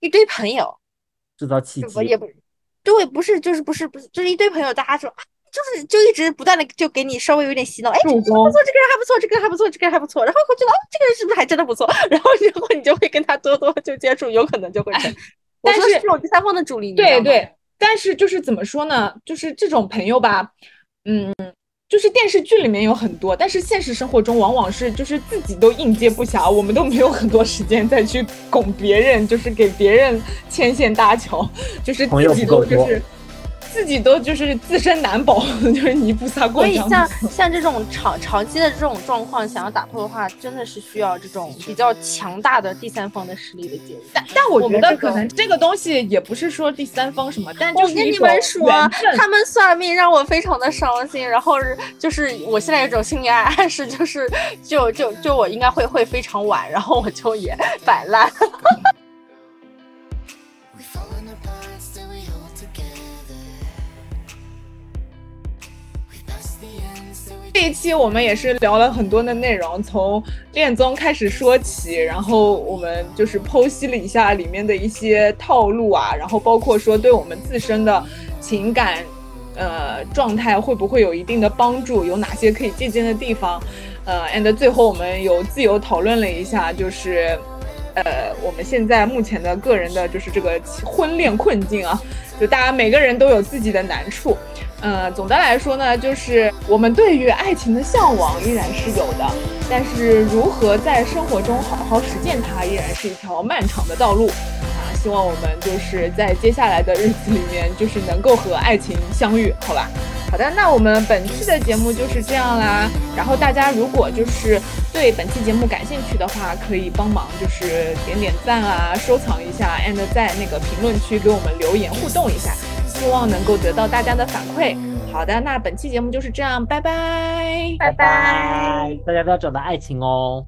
一堆朋友，制造契机也，不对，不是就是不是不是，就是一堆朋友，大家说。啊就是就一直不断的就给你稍微有点洗脑，哎，这个人还不错，这个人还不错，这个人还不错，这个人还不错，然后会觉得哦，这个人是不是还真的不错？然后然后你就会跟他多多就接触，有可能就会 但是说这种第三方的助力，对对，但是就是怎么说呢？就是这种朋友吧，嗯，就是电视剧里面有很多，但是现实生活中往往是就是自己都应接不暇，我们都没有很多时间再去拱别人，就是给别人牵线搭桥，就是自己都就是自己都就是自身难保，就是泥菩萨过江所以像。像这种长长期的这种状况，想要打破的话，真的是需要这种比较强大的第三方的实力的介入。但但我觉得可能这个东西也不是说第三方什么，但就我跟你们说，他们算命让我非常的伤心，然后就是我现在有种心理暗示，就是就就就我应该会会非常晚，然后我就也摆烂。这一期我们也是聊了很多的内容，从恋综开始说起，然后我们就是剖析了一下里面的一些套路啊，然后包括说对我们自身的情感呃状态会不会有一定的帮助，有哪些可以借鉴的地方，呃，and 最后我们有自由讨论了一下，就是呃我们现在目前的个人的就是这个婚恋困境啊，就大家每个人都有自己的难处。呃，总的来说呢，就是我们对于爱情的向往依然是有的，但是如何在生活中好好实践它，依然是一条漫长的道路！希望我们就是在接下来的日子里面，就是能够和爱情相遇，好吧？好的，那我们本期的节目就是这样啦。然后大家如果就是对本期节目感兴趣的话，可以帮忙就是点点赞啊，收藏一下，and 在那个评论区给我们留言互动一下。希望能够得到大家的反馈。好的，那本期节目就是这样，拜拜，拜拜。大家都要找到爱情哦。